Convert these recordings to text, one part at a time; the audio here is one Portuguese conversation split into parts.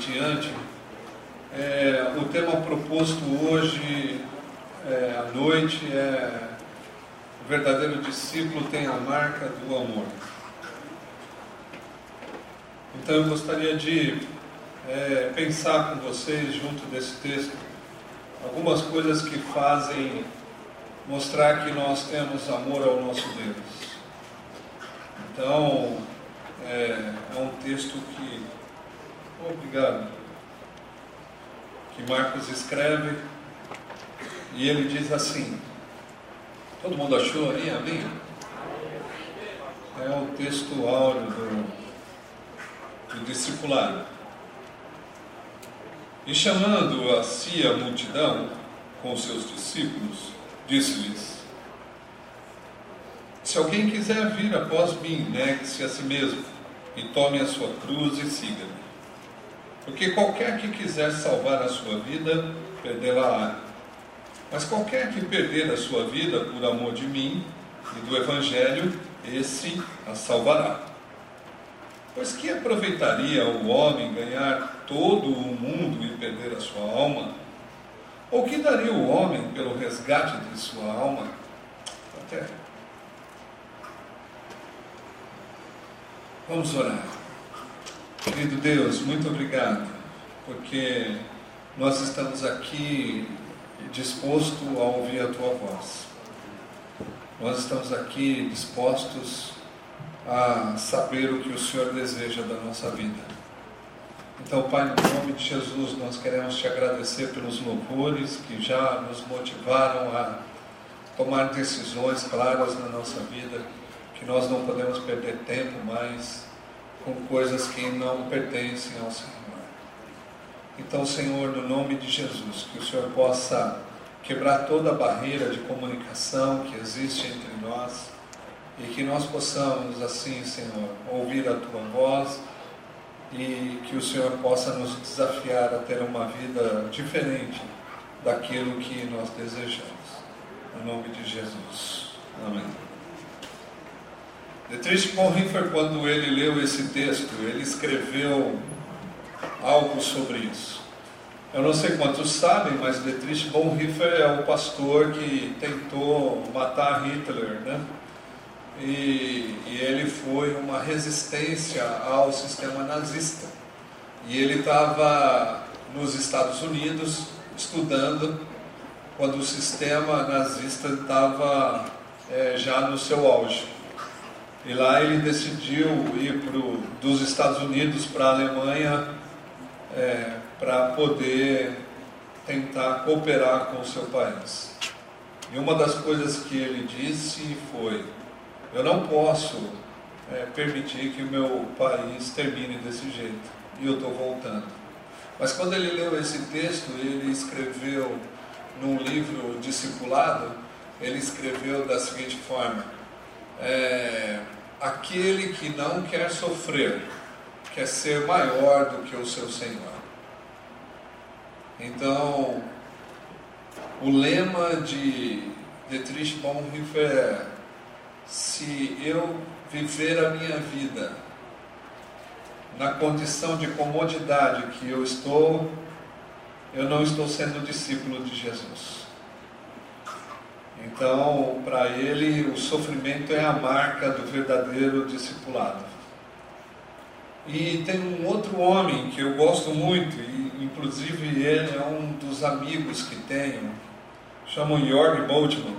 34 em diante, é, o tema proposto hoje é, à noite é o verdadeiro discípulo tem a marca do amor. Então eu gostaria de é, pensar com vocês, junto desse texto, algumas coisas que fazem mostrar que nós temos amor ao nosso Deus. Então, é, é um texto que. Obrigado. Que Marcos escreve e ele diz assim. Todo mundo achou aí? Amém? É o texto áureo do, do discipulado. E chamando a si a multidão com seus discípulos, disse-lhes: Se alguém quiser vir após mim, negue-se a si mesmo e tome a sua cruz e siga-me. Porque qualquer que quiser salvar a sua vida, perdê-la-á. Mas qualquer que perder a sua vida por amor de mim e do Evangelho, esse a salvará. Pois que aproveitaria o homem ganhar todo o mundo e perder a sua alma? Ou que daria o homem pelo resgate de sua alma? Até. Vamos orar. Querido Deus, muito obrigado, porque nós estamos aqui disposto a ouvir a tua voz. Nós estamos aqui dispostos a saber o que o Senhor deseja da nossa vida. Então, Pai, no nome de Jesus, nós queremos te agradecer pelos louvores que já nos motivaram a tomar decisões claras na nossa vida, que nós não podemos perder tempo mais com coisas que não pertencem ao Senhor. Então, Senhor, no nome de Jesus, que o Senhor possa quebrar toda a barreira de comunicação que existe entre nós e que nós possamos, assim, Senhor, ouvir a tua voz e que o Senhor possa nos desafiar a ter uma vida diferente daquilo que nós desejamos. Em nome de Jesus. Amém. Dietrich Bonhoeffer, quando ele leu esse texto, ele escreveu algo sobre isso. Eu não sei quantos sabem, mas Dietrich Bonhoeffer é o pastor que tentou matar Hitler, né? e, e ele foi uma resistência ao sistema nazista. E ele estava nos Estados Unidos estudando quando o sistema nazista estava é, já no seu auge. E lá ele decidiu ir pro, dos Estados Unidos para a Alemanha é, para poder tentar cooperar com o seu país. E uma das coisas que ele disse foi: eu não posso é, permitir que o meu país termine desse jeito. E eu estou voltando. Mas quando ele leu esse texto, ele escreveu num livro discipulado, ele escreveu da seguinte forma: é, aquele que não quer sofrer, quer ser maior do que o seu Senhor. Então, o lema de Dietrich Bonhoeffer é se eu viver a minha vida na condição de comodidade que eu estou, eu não estou sendo discípulo de Jesus. Então, para ele, o sofrimento é a marca do verdadeiro discipulado. E tem um outro homem que eu gosto muito, e inclusive ele é um dos amigos que tenho, chamam Jorg Boltmann.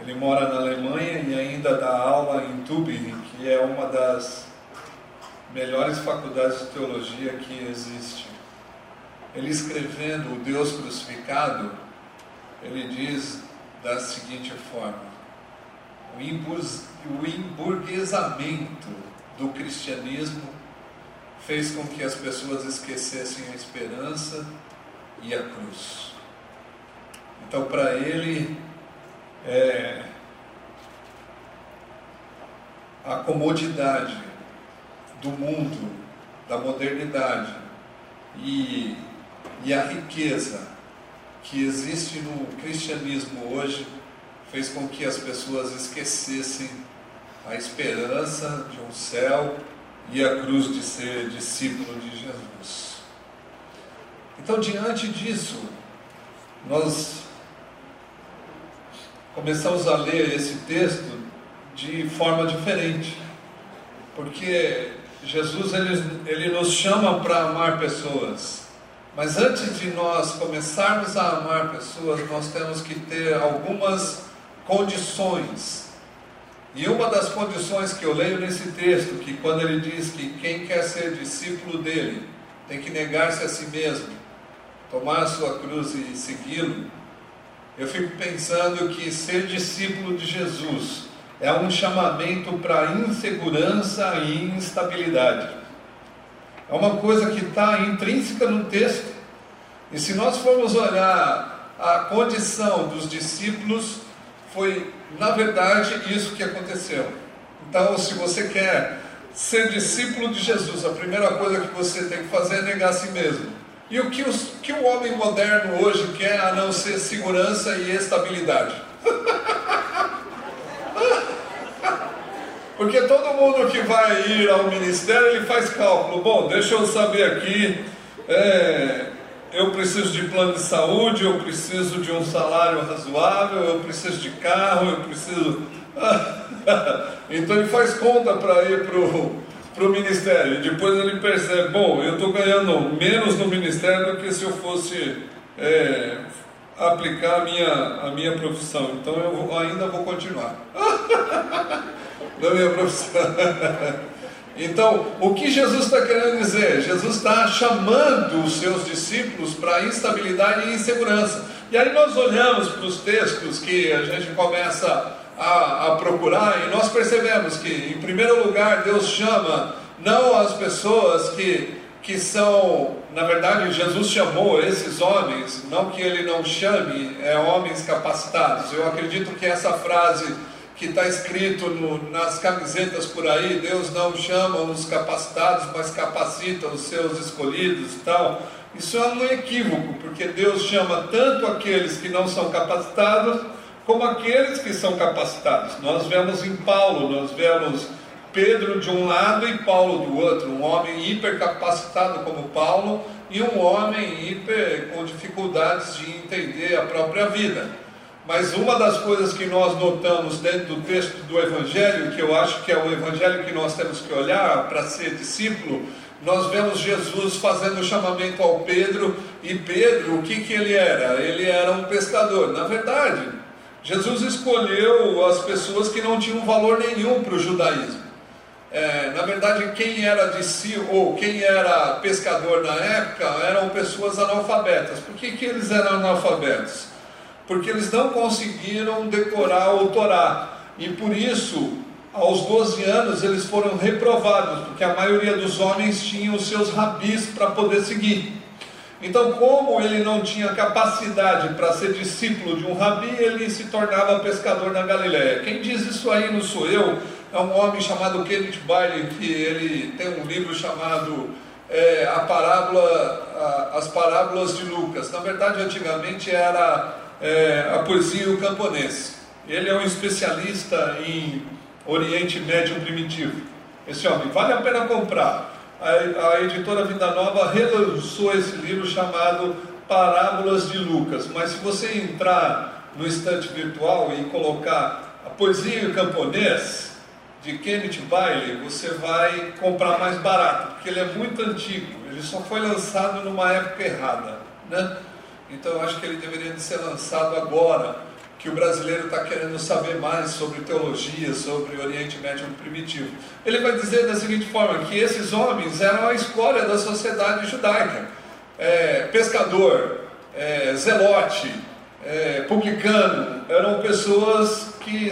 Ele mora na Alemanha e ainda dá aula em Tübingen, que é uma das melhores faculdades de teologia que existe. Ele escrevendo o Deus crucificado, ele diz da seguinte forma: o emburguesamento do cristianismo fez com que as pessoas esquecessem a esperança e a cruz. Então, para ele, é, a comodidade do mundo, da modernidade e, e a riqueza que existe no cristianismo hoje fez com que as pessoas esquecessem a esperança de um céu e a cruz de ser discípulo de Jesus. Então, diante disso, nós começamos a ler esse texto de forma diferente, porque Jesus ele, ele nos chama para amar pessoas, mas antes de nós começarmos a amar pessoas, nós temos que ter algumas condições. E uma das condições que eu leio nesse texto, que quando ele diz que quem quer ser discípulo dele tem que negar-se a si mesmo, tomar a sua cruz e segui-lo, eu fico pensando que ser discípulo de Jesus é um chamamento para insegurança e instabilidade. É uma coisa que está intrínseca no texto. E se nós formos olhar a condição dos discípulos, foi na verdade isso que aconteceu. Então, se você quer ser discípulo de Jesus, a primeira coisa que você tem que fazer é negar a si mesmo. E o que, os, que o homem moderno hoje quer a não ser segurança e estabilidade? Porque todo mundo que vai ir ao ministério, ele faz cálculo. Bom, deixa eu saber aqui, é, eu preciso de plano de saúde, eu preciso de um salário razoável, eu preciso de carro, eu preciso... então ele faz conta para ir para o ministério. E depois ele percebe, bom, eu estou ganhando menos no ministério do que se eu fosse é, aplicar a minha, a minha profissão. Então eu ainda vou continuar. da minha profissão. Então, o que Jesus está querendo dizer? Jesus está chamando os seus discípulos para instabilidade e insegurança. E aí nós olhamos para os textos que a gente começa a, a, procurar e nós percebemos que, em primeiro lugar, Deus chama não as pessoas que, que são, na verdade, Jesus chamou esses homens, não que ele não chame é, homens capacitados. Eu acredito que essa frase que está escrito no, nas camisetas por aí, Deus não chama os capacitados, mas capacita os seus escolhidos e tal. Isso é um equívoco, porque Deus chama tanto aqueles que não são capacitados, como aqueles que são capacitados. Nós vemos em Paulo, nós vemos Pedro de um lado e Paulo do outro, um homem hipercapacitado como Paulo e um homem hiper com dificuldades de entender a própria vida. Mas uma das coisas que nós notamos dentro do texto do Evangelho, que eu acho que é o Evangelho que nós temos que olhar para ser discípulo, nós vemos Jesus fazendo o chamamento ao Pedro, e Pedro, o que, que ele era? Ele era um pescador. Na verdade, Jesus escolheu as pessoas que não tinham valor nenhum para o judaísmo. É, na verdade, quem era discípulo, ou quem era pescador na época, eram pessoas analfabetas. Por que, que eles eram analfabetos? porque eles não conseguiram decorar o Torá. E por isso, aos 12 anos, eles foram reprovados, porque a maioria dos homens tinham os seus rabis para poder seguir. Então, como ele não tinha capacidade para ser discípulo de um rabi, ele se tornava pescador na Galiléia. Quem diz isso aí não sou eu, é um homem chamado Kenneth Bailey, que ele tem um livro chamado é, a parábola, a, As Parábolas de Lucas. Na verdade, antigamente era é, a poesia e o camponês. Ele é um especialista em Oriente Médio primitivo. Esse homem, vale a pena comprar. A, a editora Vida Nova relançou esse livro chamado Parábolas de Lucas. Mas se você entrar no estante virtual e colocar a poesia e o camponês de Kenneth Bailey, você vai comprar mais barato, porque ele é muito antigo. Ele só foi lançado numa época errada, né? Então eu acho que ele deveria de ser lançado agora, que o brasileiro está querendo saber mais sobre teologia, sobre Oriente Médio primitivo. Ele vai dizer da seguinte forma, que esses homens eram a escória da sociedade judaica. É, pescador, é, zelote, é, publicano, eram pessoas que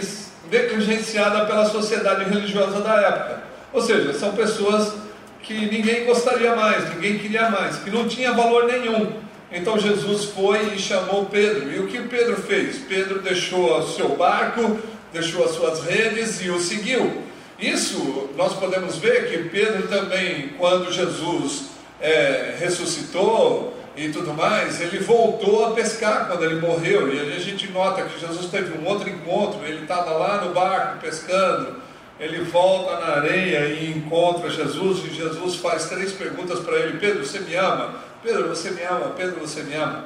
negligenciadas pela sociedade religiosa da época. Ou seja, são pessoas que ninguém gostaria mais, ninguém queria mais, que não tinha valor nenhum. Então Jesus foi e chamou Pedro. E o que Pedro fez? Pedro deixou o seu barco, deixou as suas redes e o seguiu. Isso nós podemos ver que Pedro também, quando Jesus é, ressuscitou e tudo mais, ele voltou a pescar quando ele morreu. E a gente nota que Jesus teve um outro encontro, ele estava lá no barco pescando ele volta na areia e encontra Jesus, e Jesus faz três perguntas para ele: Pedro, você me ama? Pedro, você me ama? Pedro, você me ama?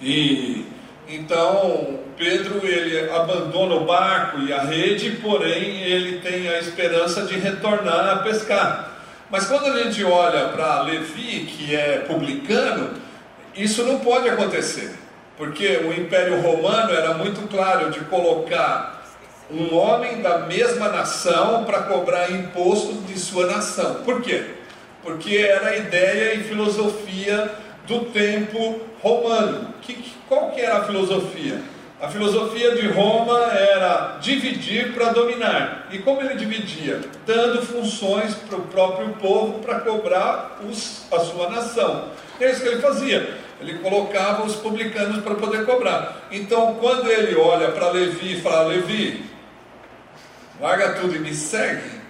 E então Pedro ele abandona o barco e a rede, porém ele tem a esperança de retornar a pescar. Mas quando a gente olha para Levi, que é publicano, isso não pode acontecer, porque o Império Romano era muito claro de colocar um homem da mesma nação para cobrar imposto de sua nação. Por quê? Porque era a ideia e filosofia do tempo romano. Que, qual que era a filosofia? A filosofia de Roma era dividir para dominar. E como ele dividia? Dando funções para o próprio povo para cobrar os, a sua nação. É isso que ele fazia. Ele colocava os publicanos para poder cobrar. Então, quando ele olha para Levi e fala: Levi, larga tudo e me segue.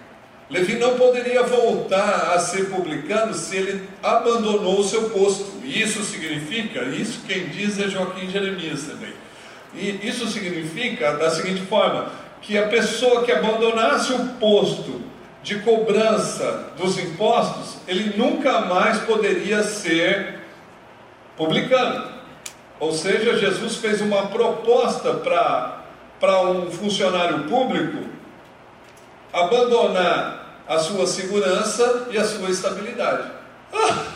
Levi não poderia voltar a ser publicano se ele abandonou o seu posto. E isso significa, isso quem diz é Joaquim Jeremias também. E isso significa da seguinte forma: que a pessoa que abandonasse o posto de cobrança dos impostos, ele nunca mais poderia ser publicano. Ou seja, Jesus fez uma proposta para um funcionário público abandonar a sua segurança e a sua estabilidade.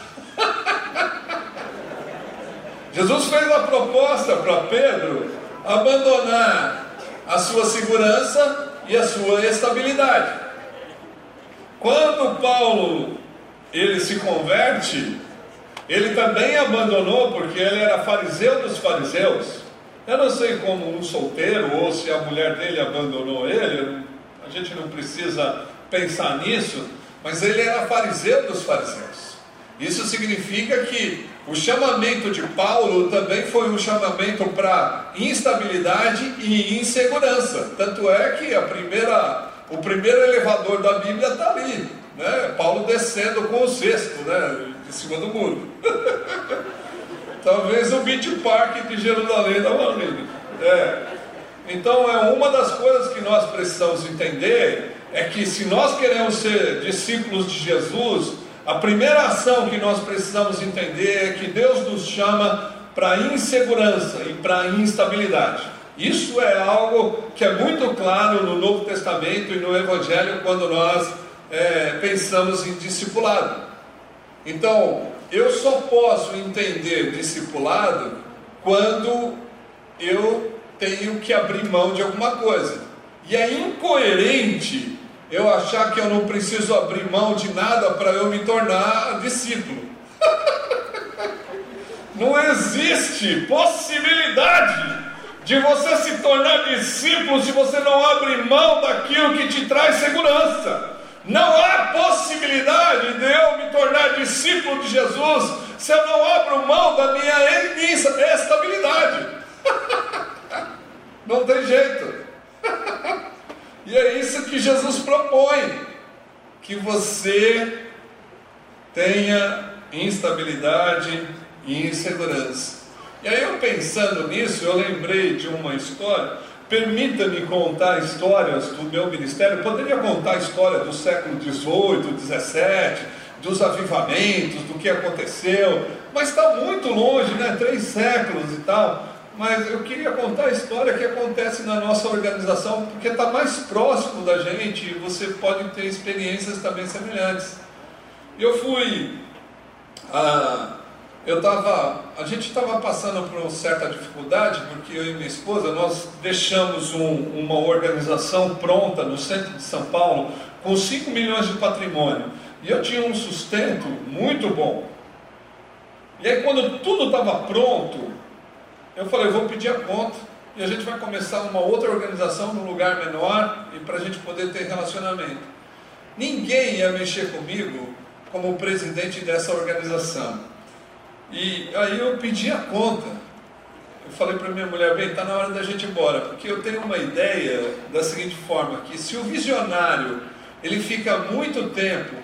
Jesus fez a proposta para Pedro abandonar a sua segurança e a sua estabilidade. Quando Paulo ele se converte, ele também abandonou porque ele era fariseu dos fariseus. Eu não sei como um solteiro ou se a mulher dele abandonou ele, a gente não precisa pensar nisso, mas ele era fariseu dos fariseus. Isso significa que o chamamento de Paulo também foi um chamamento para instabilidade e insegurança. Tanto é que a primeira, o primeiro elevador da Bíblia está ali, né? Paulo descendo com o cesto, né? de cima do muro. Talvez o Beach Park de Jerusalém estava ali. É. Então, é uma das coisas que nós precisamos entender é que se nós queremos ser discípulos de Jesus, a primeira ação que nós precisamos entender é que Deus nos chama para insegurança e para instabilidade. Isso é algo que é muito claro no Novo Testamento e no Evangelho quando nós é, pensamos em discipulado. Então, eu só posso entender discipulado quando eu tenho que abrir mão de alguma coisa. E é incoerente eu achar que eu não preciso abrir mão de nada para eu me tornar discípulo. não existe possibilidade de você se tornar discípulo se você não abre mão daquilo que te traz segurança. Não há possibilidade de eu me tornar discípulo de Jesus se eu não abro mão da minha estabilidade. Não tem jeito. E é isso que Jesus propõe: que você tenha instabilidade e insegurança. E aí, eu pensando nisso, eu lembrei de uma história. Permita-me contar histórias do meu ministério. Eu poderia contar a história do século XVIII, XVII, dos avivamentos, do que aconteceu, mas está muito longe, né? Três séculos e tal mas eu queria contar a história que acontece na nossa organização, porque está mais próximo da gente e você pode ter experiências também semelhantes. Eu fui. Ah, eu estava. A gente estava passando por uma certa dificuldade, porque eu e minha esposa nós deixamos um, uma organização pronta no centro de São Paulo com 5 milhões de patrimônio. E eu tinha um sustento muito bom. E aí, quando tudo estava pronto, eu falei, vou pedir a conta e a gente vai começar uma outra organização num lugar menor e para a gente poder ter relacionamento. Ninguém ia mexer comigo como presidente dessa organização. E aí eu pedi a conta. Eu falei para minha mulher, bem, está na hora da gente ir embora, porque eu tenho uma ideia da seguinte forma, que se o visionário ele fica muito tempo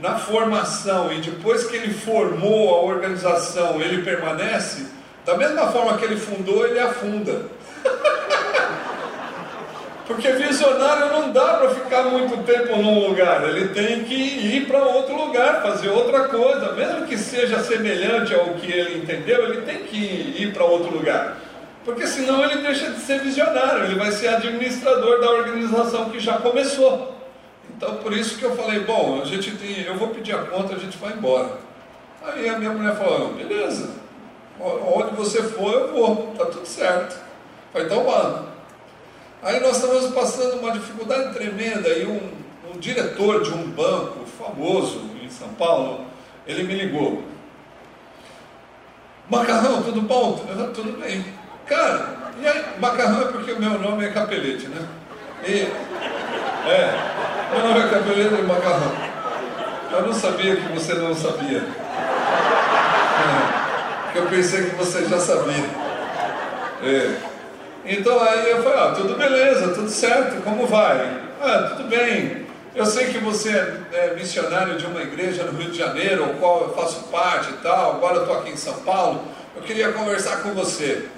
na formação e depois que ele formou a organização ele permanece, da mesma forma que ele fundou, ele afunda. Porque visionário não dá para ficar muito tempo num lugar, ele tem que ir para outro lugar, fazer outra coisa, mesmo que seja semelhante ao que ele entendeu, ele tem que ir para outro lugar. Porque senão ele deixa de ser visionário, ele vai ser administrador da organização que já começou. Então por isso que eu falei, bom, a gente tem, eu vou pedir a conta, a gente vai embora. Aí a minha mulher falou, beleza, onde você for eu vou, tá tudo certo. Falei, então mano. Aí nós estávamos passando uma dificuldade tremenda e um, um diretor de um banco famoso em São Paulo, ele me ligou. Macarrão, tudo bom? Tudo bem. Cara, e aí, macarrão é porque o meu nome é Capelete, né? E, é, meu nome é Capelete e Macarrão. Eu não sabia que você não sabia. É, eu pensei que você já sabia. É. Então aí eu falei, ah, tudo beleza, tudo certo, como vai? Ah, tudo bem. Eu sei que você é missionário de uma igreja no Rio de Janeiro, ao qual eu faço parte e tal, agora eu estou aqui em São Paulo, eu queria conversar com você.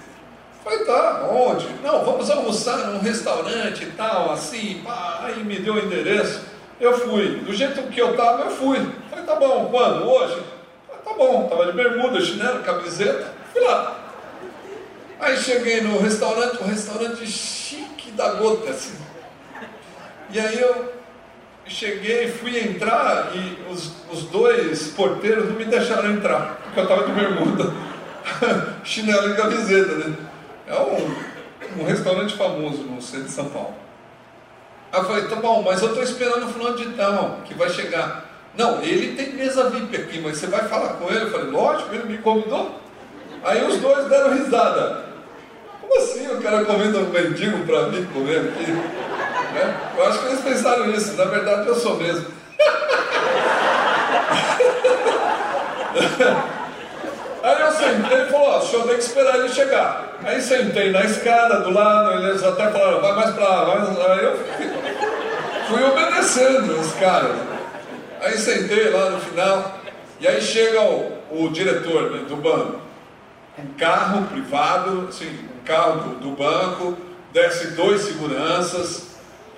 Falei, tá, onde? Não, vamos almoçar num restaurante e tal, assim, pá, aí me deu o endereço. Eu fui, do jeito que eu estava, eu fui. Falei, tá bom, quando? Hoje? Tá bom, estava de bermuda, chinelo, camiseta, fui lá. Aí cheguei no restaurante, um restaurante chique da gota, assim. E aí eu cheguei, fui entrar e os, os dois porteiros não me deixaram entrar, porque eu estava de bermuda, chinelo e camiseta, né? É um, um restaurante famoso no centro de São Paulo. Aí eu falei, tá bom, mas eu estou esperando o fulano de tal, que vai chegar. Não, ele tem mesa VIP aqui, mas você vai falar com ele? Eu falei, lógico, ele me convidou. Aí os dois deram risada. Como assim o cara comendo um mendigo para mim comer aqui? Né? Eu acho que eles pensaram nisso, na verdade eu sou mesmo. Aí eu sentei, ele falou, ó, o senhor tem que esperar ele chegar. Aí sentei na escada do lado, eles até falaram, vai mais para lá, mais... aí eu fui obedecendo os caras. Aí sentei lá no final, e aí chega o, o diretor né, do banco, um carro privado, assim, carro do, do banco, desce dois seguranças,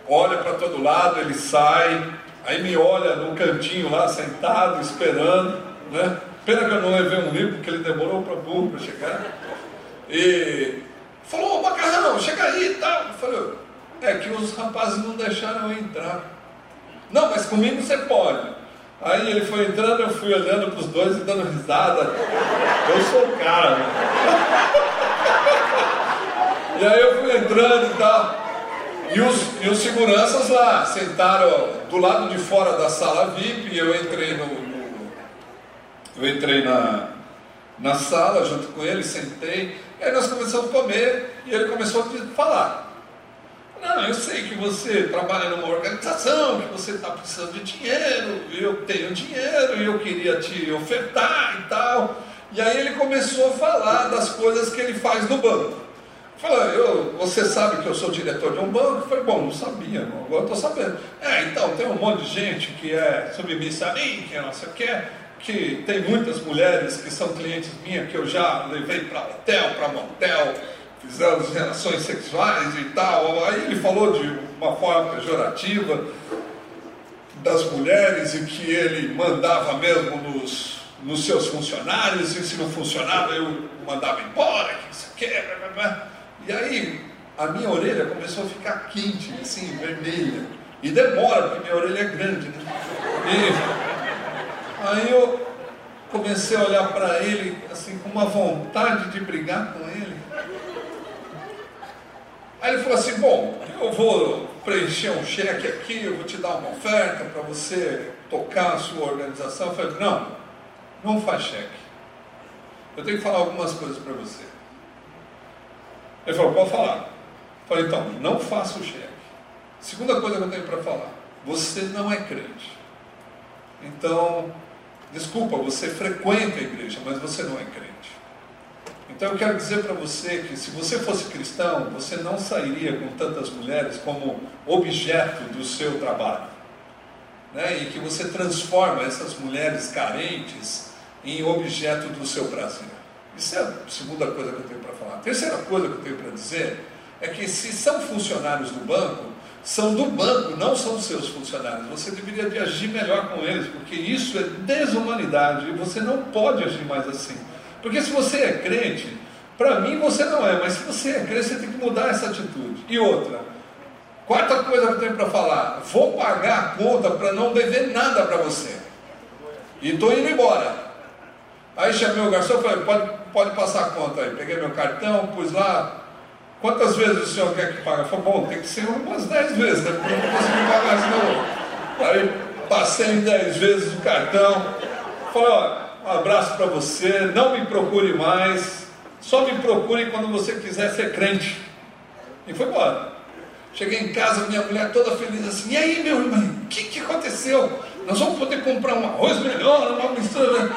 olha para todo lado, ele sai, aí me olha num cantinho lá, sentado, esperando, né? Pena que eu não levei um livro, porque ele demorou para burro para chegar. E falou, macarrão, chega aí e tal. Eu falei, é que os rapazes não deixaram eu entrar. Não, mas comigo você pode. Aí ele foi entrando, eu fui olhando para os dois e dando risada. Eu sou o cara. Né? E aí eu fui entrando e tal. E os, e os seguranças lá sentaram do lado de fora da sala VIP, e eu entrei no, no, eu entrei na, na sala junto com ele, sentei, e aí nós começamos a comer e ele começou a falar. Não, eu sei que você trabalha numa organização, que você está precisando de dinheiro, eu tenho dinheiro e eu queria te ofertar e tal. E aí ele começou a falar das coisas que ele faz no banco. Falou, eu, você sabe que eu sou diretor de um banco? Eu falei, bom, não sabia, não, agora estou sabendo. É, então, tem um monte de gente que é submissa a mim, que é não sei o que, que tem muitas mulheres que são clientes minhas, que eu já levei para hotel, para motel, fizemos relações sexuais e tal. Aí ele falou de uma forma pejorativa das mulheres e que ele mandava mesmo nos, nos seus funcionários, e se não funcionava eu mandava embora, que isso aqui. E aí a minha orelha começou a ficar quente, assim, vermelha. E demora, porque minha orelha é grande, né? E aí eu comecei a olhar para ele, assim, com uma vontade de brigar com ele. Aí ele falou assim, bom, eu vou preencher um cheque aqui, eu vou te dar uma oferta para você tocar a sua organização. Eu falei, não, não faz cheque. Eu tenho que falar algumas coisas para você. Ele falou, pode falar. Eu falei, então, não faça o cheque. Segunda coisa que eu tenho para falar, você não é crente. Então, desculpa, você frequenta a igreja, mas você não é crente. Então eu quero dizer para você que se você fosse cristão, você não sairia com tantas mulheres como objeto do seu trabalho. Né? E que você transforma essas mulheres carentes em objeto do seu prazer. Isso é a segunda coisa que eu tenho para falar. A terceira coisa que eu tenho para dizer é que se são funcionários do banco, são do banco, não são seus funcionários. Você deveria de agir melhor com eles, porque isso é desumanidade e você não pode agir mais assim. Porque se você é crente, para mim você não é, mas se você é crente, você tem que mudar essa atitude. E outra, quarta coisa que eu tenho para falar: vou pagar a conta para não dever nada para você. E estou indo embora. Aí chamei o garçom e falei: pode, pode passar a conta aí. Peguei meu cartão, pus lá, Quantas vezes o senhor quer que pague? Falei, bom, tem que ser umas 10 vezes, né? Porque eu não consigo pagar senão. Aí passei em 10 vezes o cartão. Falei, ó, um abraço para você, não me procure mais, só me procure quando você quiser ser crente. E foi embora. Cheguei em casa, minha mulher toda feliz assim, e aí meu irmão, o que, que aconteceu? Nós vamos poder comprar um arroz melhor, uma mistura.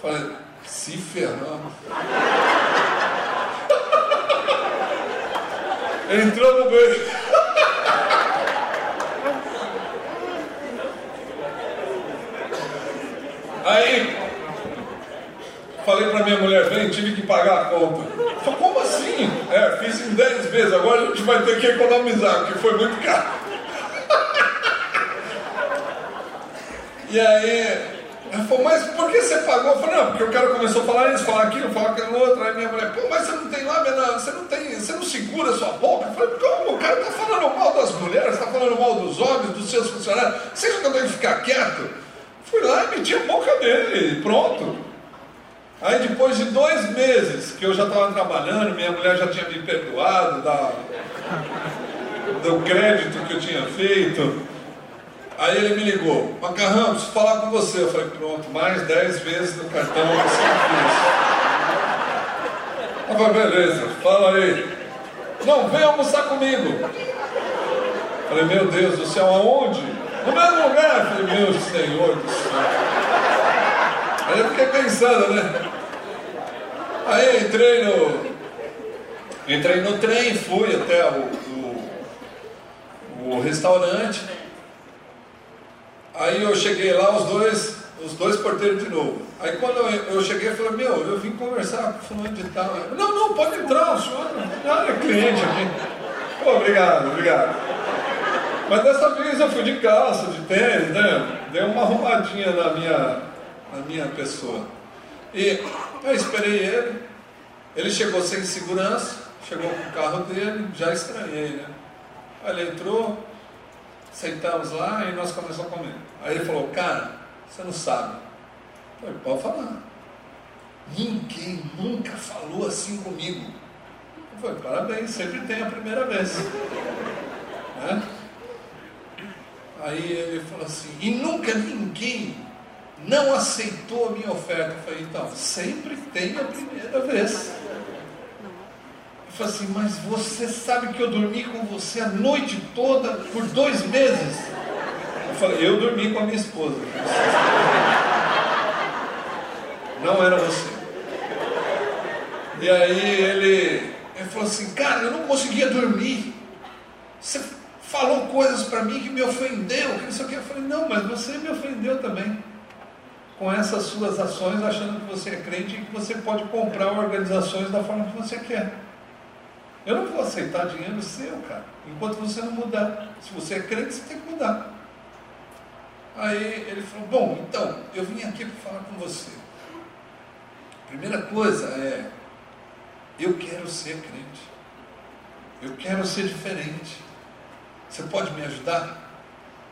Falei, se ferramos. Entrou no beijo. Aí, falei para minha mulher, vem, tive que pagar a conta. Falei, como assim? É, fiz em 10 vezes, agora a gente vai ter que economizar, porque foi muito caro. e aí, ela falou, mas por que você pagou? Eu falei, não, porque o cara começou a falar isso, falar aquilo, falar aquilo outro. Aí minha mulher, pô, mas você não tem lá, você não tem, você não segura a sua boca. Eu falei, como? O cara está falando mal das mulheres, está falando mal dos homens, dos seus funcionários. Você acha que eu tenho que ficar quieto? Fui lá e meti a boca dele, pronto. Aí depois de dois meses que eu já estava trabalhando, minha mulher já tinha me perdoado da, do crédito que eu tinha feito. Aí ele me ligou, Macarrão, preciso falar com você. Eu falei, pronto, mais 10 vezes no cartão você fez. Eu falei, beleza, fala aí. Não, vem almoçar comigo. Eu falei, meu Deus do céu, aonde? No mesmo lugar. Eu falei, meu Senhor do céu. Aí eu fiquei pensando, né? Aí entrei no. Entrei no trem, fui até o, o, o restaurante. Aí eu cheguei lá, os dois, os dois porteiros de novo. Aí quando eu, eu cheguei, eu falei, meu, eu vim conversar com o fulano de tal. Não, não, pode entrar, o senhor é cliente aqui. Pô, obrigado, obrigado. Mas dessa vez eu fui de calça, de tênis, né? Dei uma arrumadinha na minha, na minha pessoa. E eu esperei ele, ele chegou sem segurança, chegou com o carro dele, já estranhei, né? Aí ele entrou, Sentamos lá e nós começamos a comer. Aí ele falou, cara, você não sabe. Eu falei, pode falar. Ninguém nunca falou assim comigo. Eu falei, parabéns, sempre tem a primeira vez. né? Aí ele falou assim, e nunca ninguém não aceitou a minha oferta. Eu falei, então, sempre tem a primeira vez. Eu falei assim, mas você sabe que eu dormi com você a noite toda por dois meses? Eu falei, eu dormi com a minha esposa. Não era você. E aí ele, ele falou assim, cara, eu não conseguia dormir. Você falou coisas para mim que me ofendeu. Eu falei, não, mas você me ofendeu também. Com essas suas ações, achando que você é crente e que você pode comprar organizações da forma que você quer. Eu não vou aceitar dinheiro seu, cara, enquanto você não mudar. Se você é crente, você tem que mudar. Aí ele falou: Bom, então, eu vim aqui para falar com você. Primeira coisa é: eu quero ser crente. Eu quero ser diferente. Você pode me ajudar?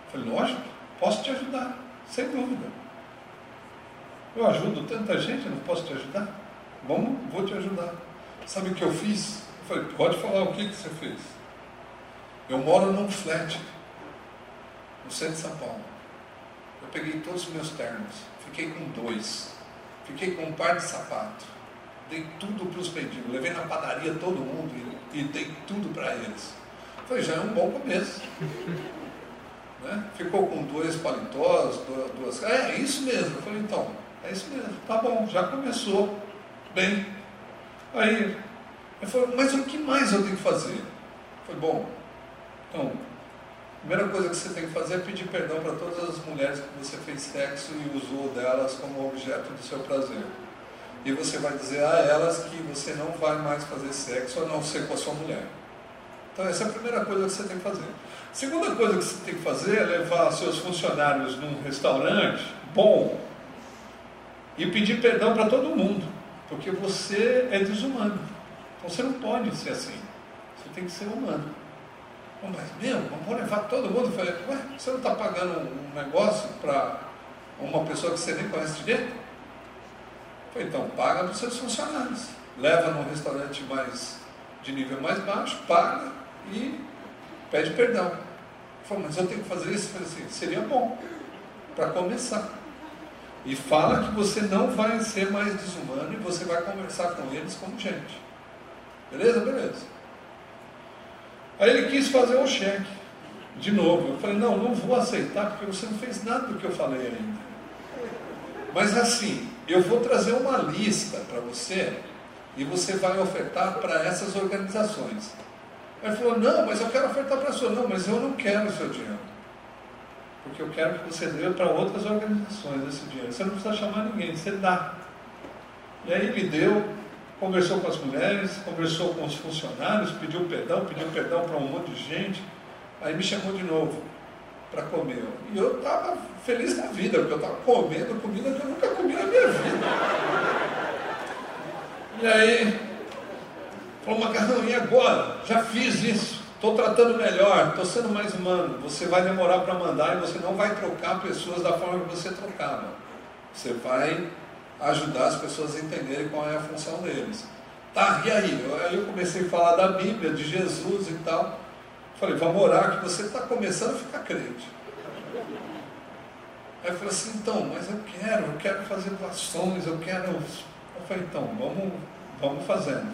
Eu falei: Lógico, posso te ajudar, sem dúvida. Eu ajudo tanta gente, eu não posso te ajudar? Vamos, vou te ajudar. Sabe o que eu fiz? falei, pode falar o que, que você fez. Eu moro num flat, no centro de São Paulo. Eu peguei todos os meus ternos, fiquei com dois, fiquei com um par de sapato, dei tudo para os mendigos, levei na padaria todo mundo e, e dei tudo para eles. Falei, já é um bom começo. né? Ficou com dois paletós, duas, duas. É isso mesmo. Eu falei, então, é isso mesmo, tá bom, já começou. Bem. Aí ele falou, mas o que mais eu tenho que fazer? Eu falei, bom, então, a primeira coisa que você tem que fazer é pedir perdão para todas as mulheres que você fez sexo e usou delas como objeto do seu prazer. E você vai dizer a elas que você não vai mais fazer sexo a não ser com a sua mulher. Então essa é a primeira coisa que você tem que fazer. A segunda coisa que você tem que fazer é levar seus funcionários num restaurante bom e pedir perdão para todo mundo, porque você é desumano. Então você não pode ser assim. Você tem que ser humano. mas meu, vamos levar todo mundo? Eu falei, ué, você não está pagando um negócio para uma pessoa que você nem conhece direito? Falei, então paga para os seus funcionários. Leva num restaurante mais de nível mais baixo, paga e pede perdão. Falou, mas eu tenho que fazer isso? Falei assim, seria bom, para começar. E fala que você não vai ser mais desumano e você vai conversar com eles como gente. Beleza? Beleza. Aí ele quis fazer um cheque. De novo. Eu falei, não, não vou aceitar, porque você não fez nada do que eu falei ainda. Mas assim, eu vou trazer uma lista para você e você vai ofertar para essas organizações. Ele falou, não, mas eu quero ofertar para a sua. Não, mas eu não quero o seu dinheiro. Porque eu quero que você dê para outras organizações esse dinheiro. Você não precisa chamar ninguém, você dá. E aí ele deu, conversou com as mulheres, conversou com os funcionários, pediu perdão, pediu perdão para um monte de gente. Aí me chamou de novo para comer. E eu estava feliz da vida, porque eu estava comendo comida que eu nunca comi na minha vida. E aí, falou, Macarrão, e agora? Já fiz isso, estou tratando melhor, estou sendo mais humano. Você vai demorar para mandar e você não vai trocar pessoas da forma que você trocava. Você vai ajudar as pessoas a entenderem qual é a função deles. Tá, e aí? Aí eu comecei a falar da Bíblia, de Jesus e tal. Falei, vamos orar que você está começando a ficar crente. Aí eu falei assim, então, mas eu quero, eu quero fazer doações, eu quero. Eu falei, então, vamos, vamos fazendo.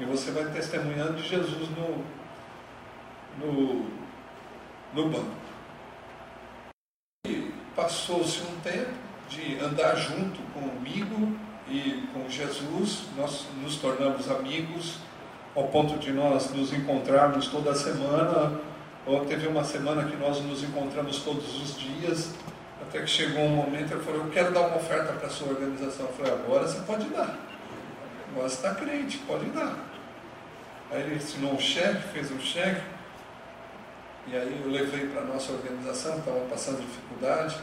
E você vai testemunhando de Jesus no, no, no banco. E passou-se um tempo de andar junto comigo e com Jesus, nós nos tornamos amigos ao ponto de nós nos encontrarmos toda semana, ou teve uma semana que nós nos encontramos todos os dias, até que chegou um momento eu falei, eu quero dar uma oferta para a sua organização. Eu falei, agora você pode dar. Agora você está crente, pode dar. Aí ele assinou um cheque, fez um cheque, e aí eu levei para a nossa organização, estava passando dificuldade.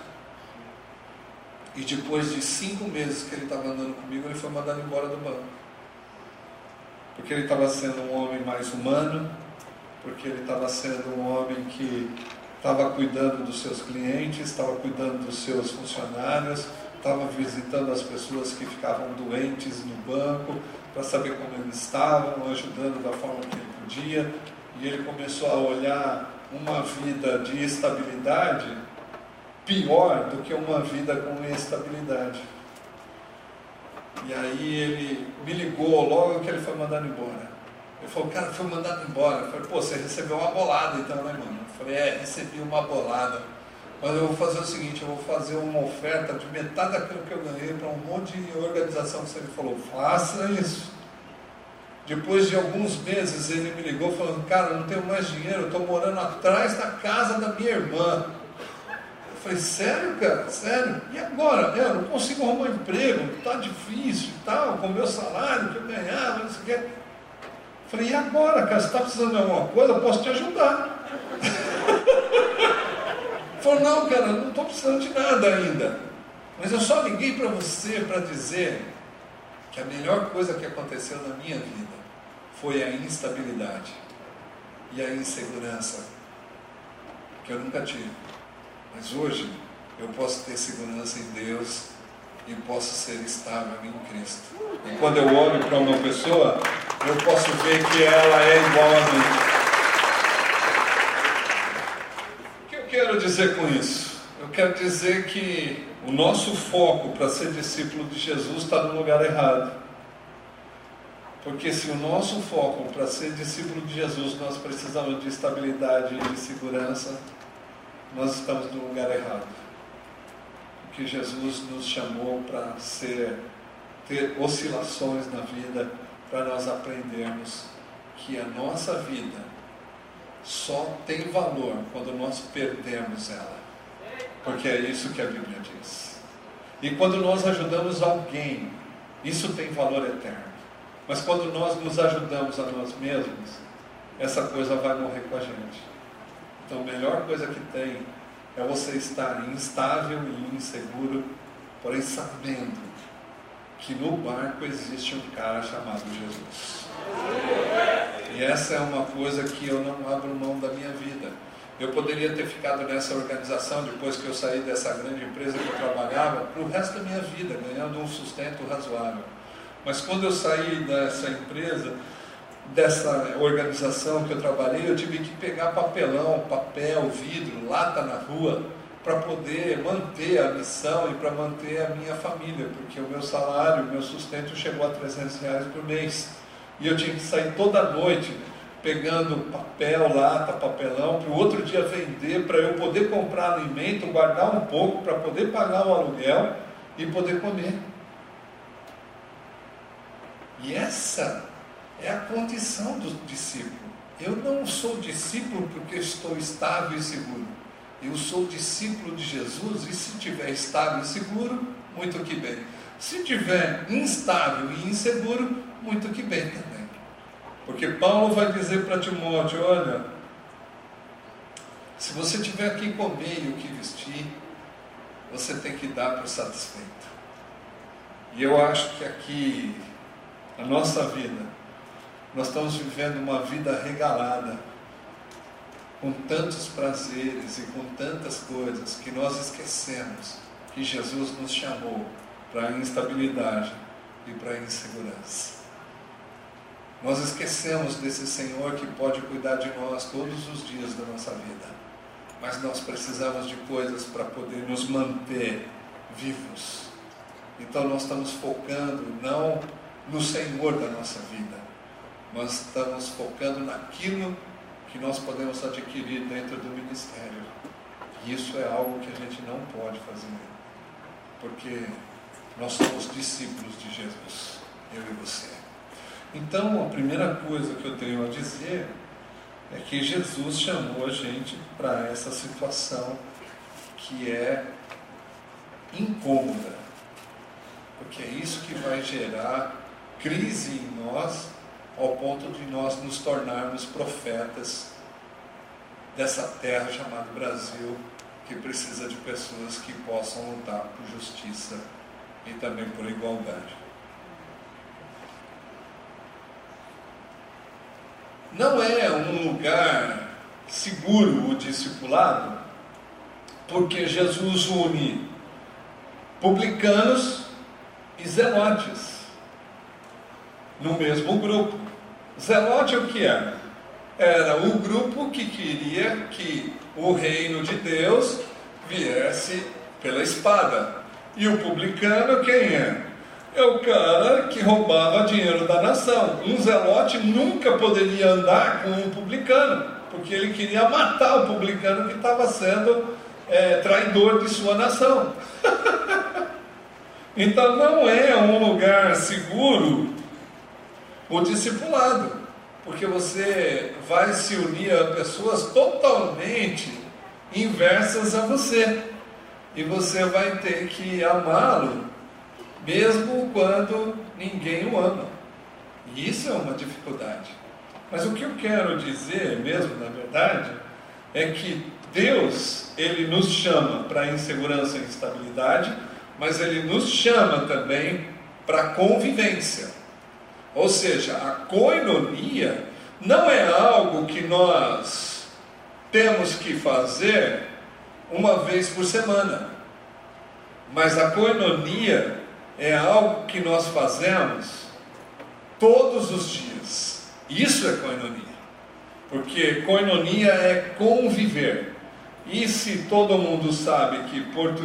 E depois de cinco meses que ele estava andando comigo, ele foi mandado embora do banco. Porque ele estava sendo um homem mais humano, porque ele estava sendo um homem que estava cuidando dos seus clientes, estava cuidando dos seus funcionários, estava visitando as pessoas que ficavam doentes no banco para saber como eles estavam, ajudando da forma que ele podia. E ele começou a olhar uma vida de estabilidade pior do que uma vida com instabilidade. E aí ele me ligou logo que ele foi mandado embora. Ele falou, cara, foi mandado embora. Eu falei, pô, você recebeu uma bolada então, né, mano? Eu falei, é, recebi uma bolada. Mas eu vou fazer o seguinte, eu vou fazer uma oferta de metade daquilo que eu ganhei para um monte de organização que você me falou, faça isso. Depois de alguns meses ele me ligou falando, cara, eu não tenho mais dinheiro, eu estou morando atrás da casa da minha irmã. Falei, sério, cara? Sério? E agora? Eu não consigo arrumar um emprego, está difícil e tal, com o meu salário que eu ganhava, não sei o quê. Falei, e agora, cara? Você está precisando de alguma coisa? Eu posso te ajudar. Falou, não, cara, não estou precisando de nada ainda. Mas eu só liguei para você para dizer que a melhor coisa que aconteceu na minha vida foi a instabilidade e a insegurança que eu nunca tive. Mas hoje eu posso ter segurança em Deus e posso ser estável em Cristo. E quando eu olho para uma pessoa, eu posso ver que ela é igual a mim. O que eu quero dizer com isso? Eu quero dizer que o nosso foco para ser discípulo de Jesus está no lugar errado. Porque se o nosso foco para ser discípulo de Jesus nós precisamos de estabilidade e de segurança, nós estamos no lugar errado. Porque Jesus nos chamou para ser ter oscilações na vida, para nós aprendermos que a nossa vida só tem valor quando nós perdemos ela. Porque é isso que a Bíblia diz. E quando nós ajudamos alguém, isso tem valor eterno. Mas quando nós nos ajudamos a nós mesmos, essa coisa vai morrer com a gente. Então, a melhor coisa que tem é você estar instável e inseguro, porém sabendo que no barco existe um cara chamado Jesus. E essa é uma coisa que eu não abro mão da minha vida. Eu poderia ter ficado nessa organização depois que eu saí dessa grande empresa que eu trabalhava para o resto da minha vida, ganhando um sustento razoável. Mas quando eu saí dessa empresa, dessa organização que eu trabalhei, eu tive que pegar papelão, papel, vidro, lata na rua, para poder manter a missão e para manter a minha família, porque o meu salário, o meu sustento chegou a 300 reais por mês. E eu tinha que sair toda noite pegando papel, lata, papelão, para o outro dia vender, para eu poder comprar alimento, guardar um pouco, para poder pagar o aluguel e poder comer. E essa é a condição do discípulo. Eu não sou discípulo porque estou estável e seguro. Eu sou discípulo de Jesus e se tiver estável e seguro, muito que bem. Se tiver instável e inseguro, muito que bem também. Porque Paulo vai dizer para Timóteo: olha, se você tiver que comer e o que vestir, você tem que dar por satisfeito. E eu acho que aqui, a nossa vida, nós estamos vivendo uma vida regalada, com tantos prazeres e com tantas coisas, que nós esquecemos que Jesus nos chamou para a instabilidade e para a insegurança. Nós esquecemos desse Senhor que pode cuidar de nós todos os dias da nossa vida. Mas nós precisamos de coisas para poder nos manter vivos. Então nós estamos focando não no Senhor da nossa vida, nós estamos focando naquilo que nós podemos adquirir dentro do ministério. E isso é algo que a gente não pode fazer, porque nós somos discípulos de Jesus, eu e você. Então, a primeira coisa que eu tenho a dizer é que Jesus chamou a gente para essa situação que é incômoda, porque é isso que vai gerar crise em nós ao ponto de nós nos tornarmos profetas dessa terra chamada Brasil, que precisa de pessoas que possam lutar por justiça e também por igualdade. Não é um lugar seguro o discipulado, porque Jesus une publicanos e zelotes no mesmo grupo. Zelote o que era? Era o grupo que queria que o reino de Deus viesse pela espada. E o publicano quem é? É o cara que roubava dinheiro da nação. Um zelote nunca poderia andar com um publicano, porque ele queria matar o publicano que estava sendo é, traidor de sua nação. então não é um lugar seguro o discipulado, porque você vai se unir a pessoas totalmente inversas a você, e você vai ter que amá-lo, mesmo quando ninguém o ama. E isso é uma dificuldade. Mas o que eu quero dizer mesmo, na verdade, é que Deus, Ele nos chama para insegurança e instabilidade, mas Ele nos chama também para convivência. Ou seja, a coinonia não é algo que nós temos que fazer uma vez por semana. Mas a coinonia é algo que nós fazemos todos os dias. Isso é coinonia. Porque coinonia é conviver. E se todo mundo sabe que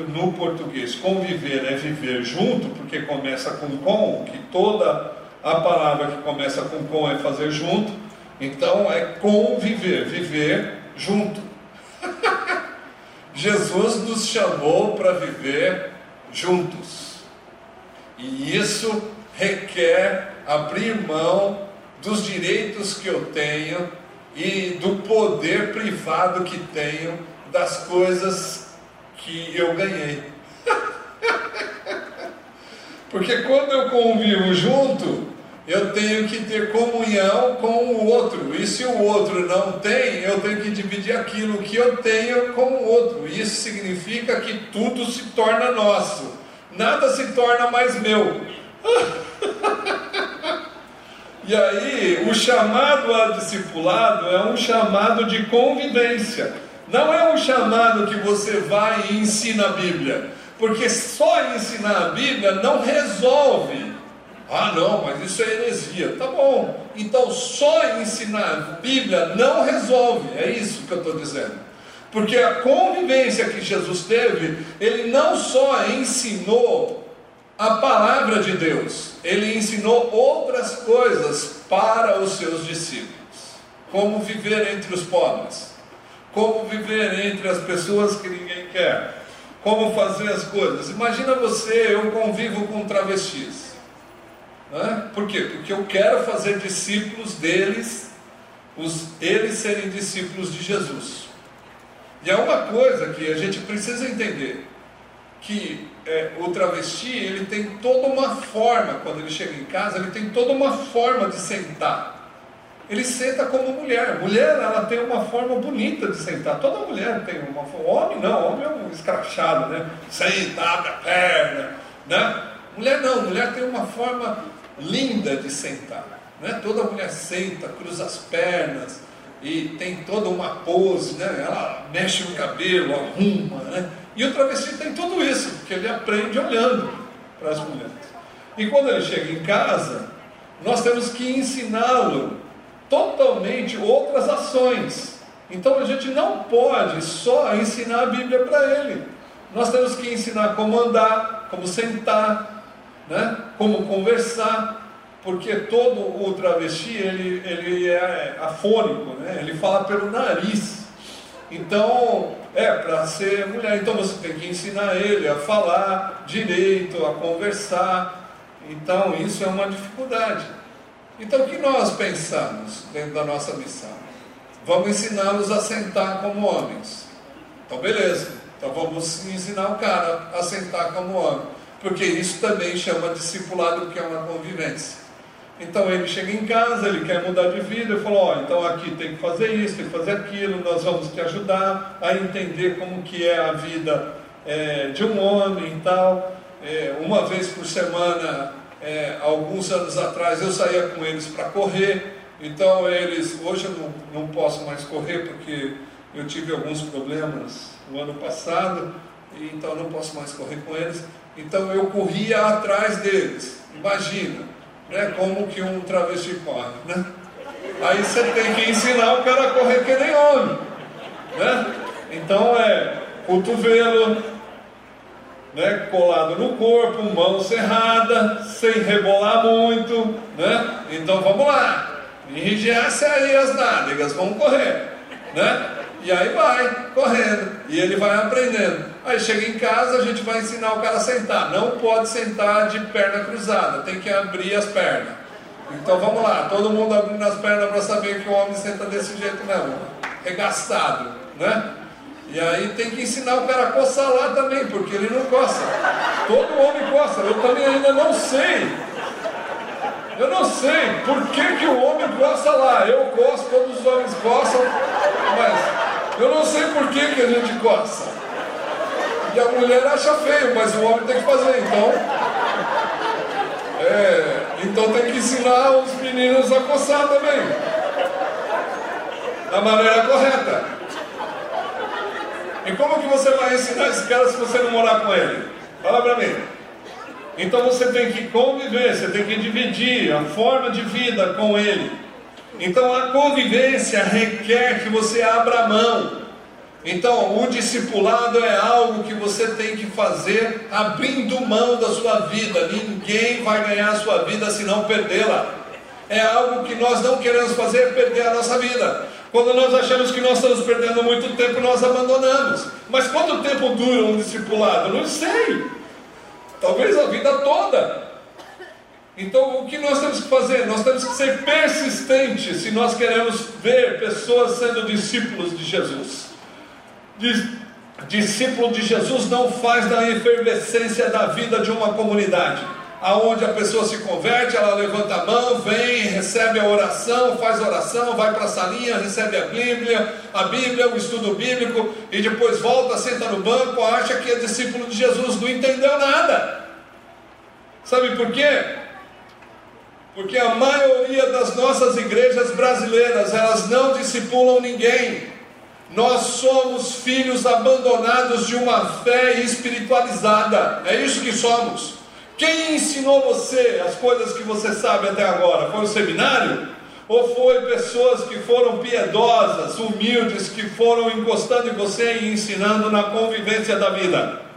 no português conviver é viver junto, porque começa com com, que toda a palavra que começa com com é fazer junto, então é conviver, viver junto. Jesus nos chamou para viver juntos. E isso requer abrir mão dos direitos que eu tenho e do poder privado que tenho das coisas que eu ganhei. Porque quando eu convivo junto, eu tenho que ter comunhão com o outro. E se o outro não tem, eu tenho que dividir aquilo que eu tenho com o outro. Isso significa que tudo se torna nosso. Nada se torna mais meu. e aí, o chamado a discipulado é um chamado de convivência. Não é um chamado que você vai e ensina a Bíblia. Porque só ensinar a Bíblia não resolve ah, não, mas isso é heresia. Tá bom. Então, só ensinar Bíblia não resolve. É isso que eu estou dizendo. Porque a convivência que Jesus teve, ele não só ensinou a palavra de Deus, ele ensinou outras coisas para os seus discípulos. Como viver entre os pobres, como viver entre as pessoas que ninguém quer, como fazer as coisas. Imagina você, eu convivo com travestis. Né? Por quê? Porque eu quero fazer discípulos deles, os, eles serem discípulos de Jesus. E é uma coisa que a gente precisa entender, que é, o travesti ele tem toda uma forma, quando ele chega em casa, ele tem toda uma forma de sentar. Ele senta como mulher. Mulher, ela tem uma forma bonita de sentar. Toda mulher tem uma forma. Homem não, homem é um escrachado, né? Senta, abre a perna, né? Mulher não, mulher tem uma forma linda de sentar. Né? Toda mulher senta, cruza as pernas e tem toda uma pose, né? ela mexe no cabelo, arruma. Né? E o travesti tem tudo isso, porque ele aprende olhando para as mulheres. E quando ele chega em casa, nós temos que ensiná-lo totalmente outras ações. Então a gente não pode só ensinar a Bíblia para ele. Nós temos que ensinar como andar, como sentar, né? como conversar, porque todo o travesti ele, ele é afônico, né? ele fala pelo nariz. Então, é para ser mulher, então você tem que ensinar ele a falar direito, a conversar. Então, isso é uma dificuldade. Então, o que nós pensamos dentro da nossa missão? Vamos ensiná-los a sentar como homens. Então, beleza. Então, vamos ensinar o cara a sentar como homem porque isso também chama discipulado, que é uma convivência. Então ele chega em casa, ele quer mudar de vida, eu falo, ó, então aqui tem que fazer isso, tem que fazer aquilo, nós vamos te ajudar a entender como que é a vida é, de um homem e tal. É, uma vez por semana, é, alguns anos atrás, eu saía com eles para correr, então eles, hoje eu não, não posso mais correr porque eu tive alguns problemas no ano passado, então não posso mais correr com eles. Então eu corria atrás deles. Imagina, né, como que um travesti corre, né? Aí você tem que ensinar o cara a correr que nem homem, né? Então é cotovelo, né, colado no corpo, mão cerrada, sem rebolar muito, né? Então vamos lá, enrijece aí as nádegas, vamos correr, né? E aí vai, correndo, e ele vai aprendendo. Aí chega em casa, a gente vai ensinar o cara a sentar. Não pode sentar de perna cruzada, tem que abrir as pernas. Então vamos lá, todo mundo abrindo as pernas para saber que o homem senta desse jeito mesmo, regaçado, né? E aí tem que ensinar o cara a coçar lá também, porque ele não coça. Todo homem coça, eu também ainda não sei. Eu não sei por que, que o homem coça lá. Eu coço, todos os homens coçam, mas eu não sei por que, que a gente coça. E a mulher acha feio, mas o homem tem que fazer, então. É, então tem que ensinar os meninos a coçar também. Da maneira correta. E como que você vai ensinar esse cara se você não morar com ele? Fala para mim. Então você tem que conviver, você tem que dividir a forma de vida com ele. Então a convivência requer que você abra mão então, o discipulado é algo que você tem que fazer abrindo mão da sua vida. Ninguém vai ganhar a sua vida se não perdê-la. É algo que nós não queremos fazer, perder a nossa vida. Quando nós achamos que nós estamos perdendo muito tempo, nós abandonamos. Mas quanto tempo dura um discipulado? Não sei. Talvez a vida toda. Então, o que nós temos que fazer? Nós temos que ser persistentes se nós queremos ver pessoas sendo discípulos de Jesus discípulo de Jesus não faz da efervescência da vida de uma comunidade. aonde a pessoa se converte, ela levanta a mão, vem, recebe a oração, faz oração, vai para a salinha, recebe a Bíblia, a Bíblia, o estudo bíblico, e depois volta, senta no banco, acha que é discípulo de Jesus, não entendeu nada. Sabe por quê? Porque a maioria das nossas igrejas brasileiras, elas não discipulam ninguém. Nós somos filhos abandonados de uma fé espiritualizada. É isso que somos. Quem ensinou você as coisas que você sabe até agora? Foi o seminário? Ou foi pessoas que foram piedosas, humildes, que foram encostando em você e ensinando na convivência da vida?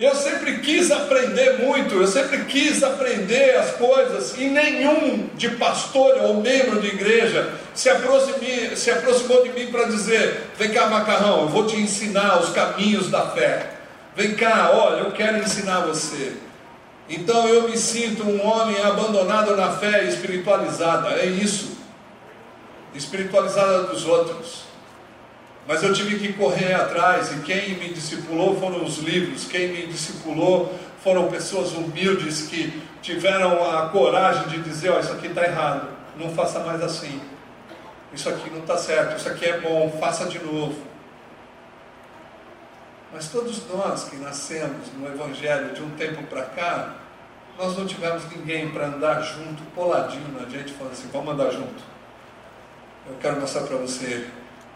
Eu sempre quis aprender muito, eu sempre quis aprender as coisas, e nenhum de pastor ou membro de igreja se, aproximou, se aproximou de mim para dizer: Vem cá, macarrão, eu vou te ensinar os caminhos da fé. Vem cá, olha, eu quero ensinar você. Então eu me sinto um homem abandonado na fé espiritualizada, é isso. Espiritualizada dos outros. Mas eu tive que correr atrás, e quem me discipulou foram os livros, quem me discipulou foram pessoas humildes que tiveram a coragem de dizer: Ó, oh, isso aqui está errado, não faça mais assim. Isso aqui não está certo, isso aqui é bom, faça de novo. Mas todos nós que nascemos no Evangelho de um tempo para cá, nós não tivemos ninguém para andar junto, coladinho na gente, falando assim: vamos andar junto. Eu quero mostrar para você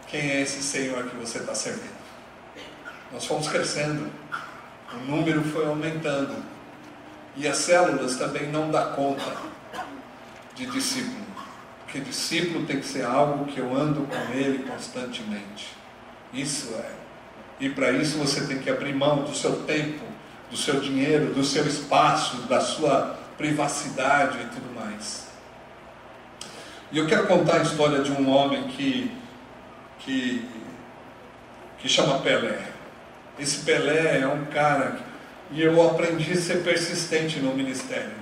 quem é esse Senhor que você está servindo. Nós fomos crescendo, o número foi aumentando, e as células também não dá conta de discípulo, porque discípulo tem que ser algo que eu ando com ele constantemente. Isso é e para isso você tem que abrir mão do seu tempo, do seu dinheiro, do seu espaço, da sua privacidade e tudo mais. E eu quero contar a história de um homem que, que, que chama Pelé. Esse Pelé é um cara e eu aprendi a ser persistente no ministério,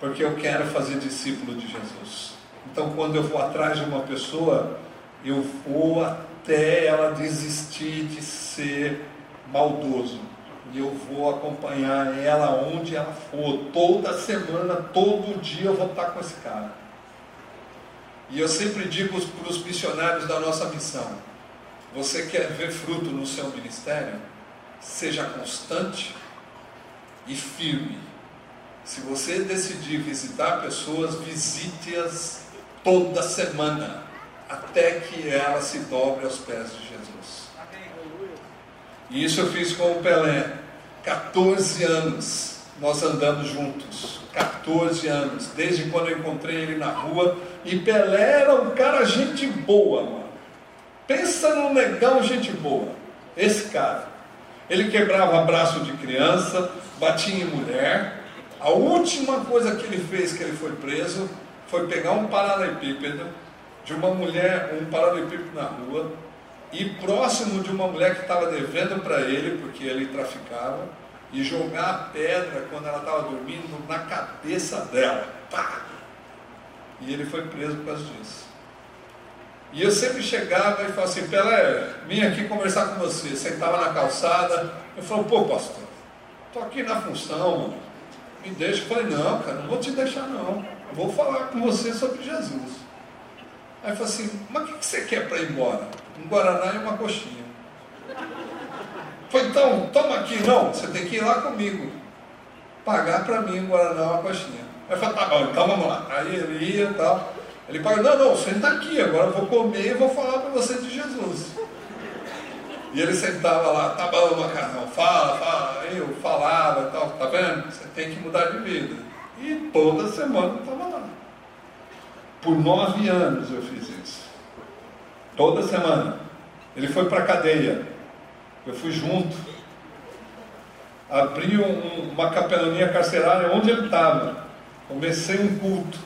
porque eu quero fazer discípulo de Jesus. Então, quando eu vou atrás de uma pessoa, eu vou até ela desistir de ser maldoso. E eu vou acompanhar ela onde ela for. Toda semana, todo dia eu vou estar com esse cara. E eu sempre digo para os missionários da nossa missão: você quer ver fruto no seu ministério? Seja constante e firme. Se você decidir visitar pessoas, visite-as toda semana até que ela se dobre aos pés de Jesus. E isso eu fiz com o Pelé. 14 anos nós andamos juntos. 14 anos, desde quando eu encontrei ele na rua. E Pelé era um cara gente boa, mano. Pensa num negão gente boa. Esse cara. Ele quebrava braço de criança, batia em mulher. A última coisa que ele fez que ele foi preso foi pegar um paralelepípedo de uma mulher, um paralelepípedo na rua, e próximo de uma mulher que estava devendo para ele, porque ele traficava, e jogar a pedra quando ela estava dormindo na cabeça dela. Pá! E ele foi preso por causa disso. E eu sempre chegava e falava assim, Pelé, vim aqui conversar com você. Sentava na calçada, eu falava, pô pastor, estou aqui na função, mano. me deixa. Eu falei, não, cara, não vou te deixar não. Eu vou falar com você sobre Jesus. Aí falou assim, mas o que, você quer para ir embora? Um Guaraná e uma coxinha. Foi então, toma aqui, não, você tem que ir lá comigo. Pagar para mim um Guaraná uma coxinha. Aí falou, tá bom, então vamos lá. Aí ele ia e tal. Ele pagou, não, não, senta aqui, agora eu vou comer e vou falar para você de Jesus. E ele sentava lá, tá bom, macarrão, fala, fala. Eu falava e tal, tá vendo? Você tem que mudar de vida. E toda semana eu estava lá. Por nove anos eu fiz isso. Toda semana. Ele foi para a cadeia. Eu fui junto. Abri um, uma capelania carcerária onde ele estava. Comecei um culto.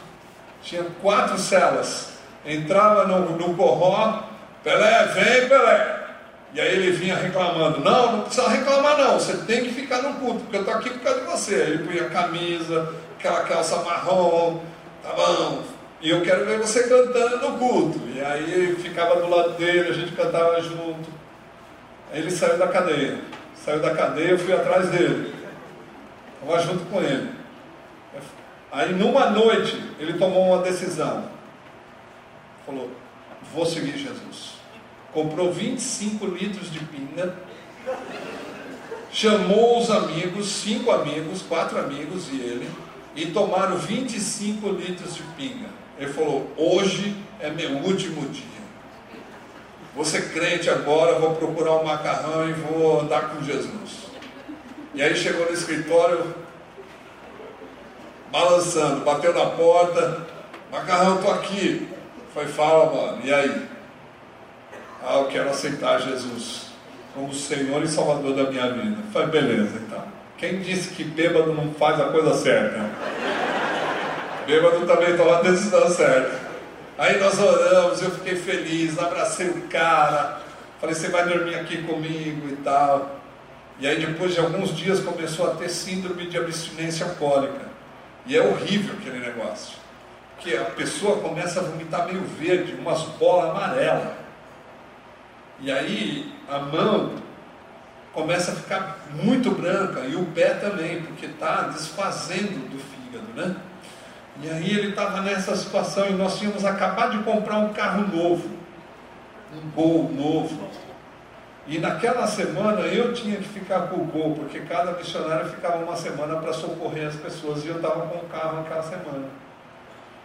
Tinha quatro celas. Entrava no, no corró. Pelé, vem Pelé. E aí ele vinha reclamando. Não, não precisa reclamar não. Você tem que ficar no culto. Porque eu estou aqui por causa de você. Ele punha camisa, aquela calça marrom. Tá bom, e eu quero ver você cantando no culto. E aí ficava do lado dele, a gente cantava junto. Ele saiu da cadeia. Saiu da cadeia, eu fui atrás dele. Estava junto com ele. Aí numa noite ele tomou uma decisão. Falou, vou seguir Jesus. Comprou 25 litros de pinga, chamou os amigos, cinco amigos, quatro amigos e ele, e tomaram 25 litros de pinga. Ele falou, hoje é meu último dia. Ser crente agora, vou procurar um macarrão e vou andar com Jesus. E aí chegou no escritório, balançando, bateu na porta, macarrão, estou aqui. Foi, fala, mano, e aí? Ah, eu quero aceitar Jesus como Senhor e Salvador da minha vida. Foi, beleza, então. Quem disse que bêbado não faz a coisa certa? Bêbado também toma a decisão certa. Aí nós oramos, eu fiquei feliz, abracei o cara, falei, você vai dormir aqui comigo e tal. E aí depois de alguns dias começou a ter síndrome de abstinência alcoólica. E é horrível aquele negócio. Porque a pessoa começa a vomitar meio verde, umas bolas amarelas. E aí a mão começa a ficar muito branca e o pé também, porque está desfazendo do fígado, né? E aí ele estava nessa situação e nós tínhamos acabado de comprar um carro novo, um Gol novo. E naquela semana eu tinha que ficar com o Gol, porque cada missionário ficava uma semana para socorrer as pessoas e eu estava com o carro naquela semana.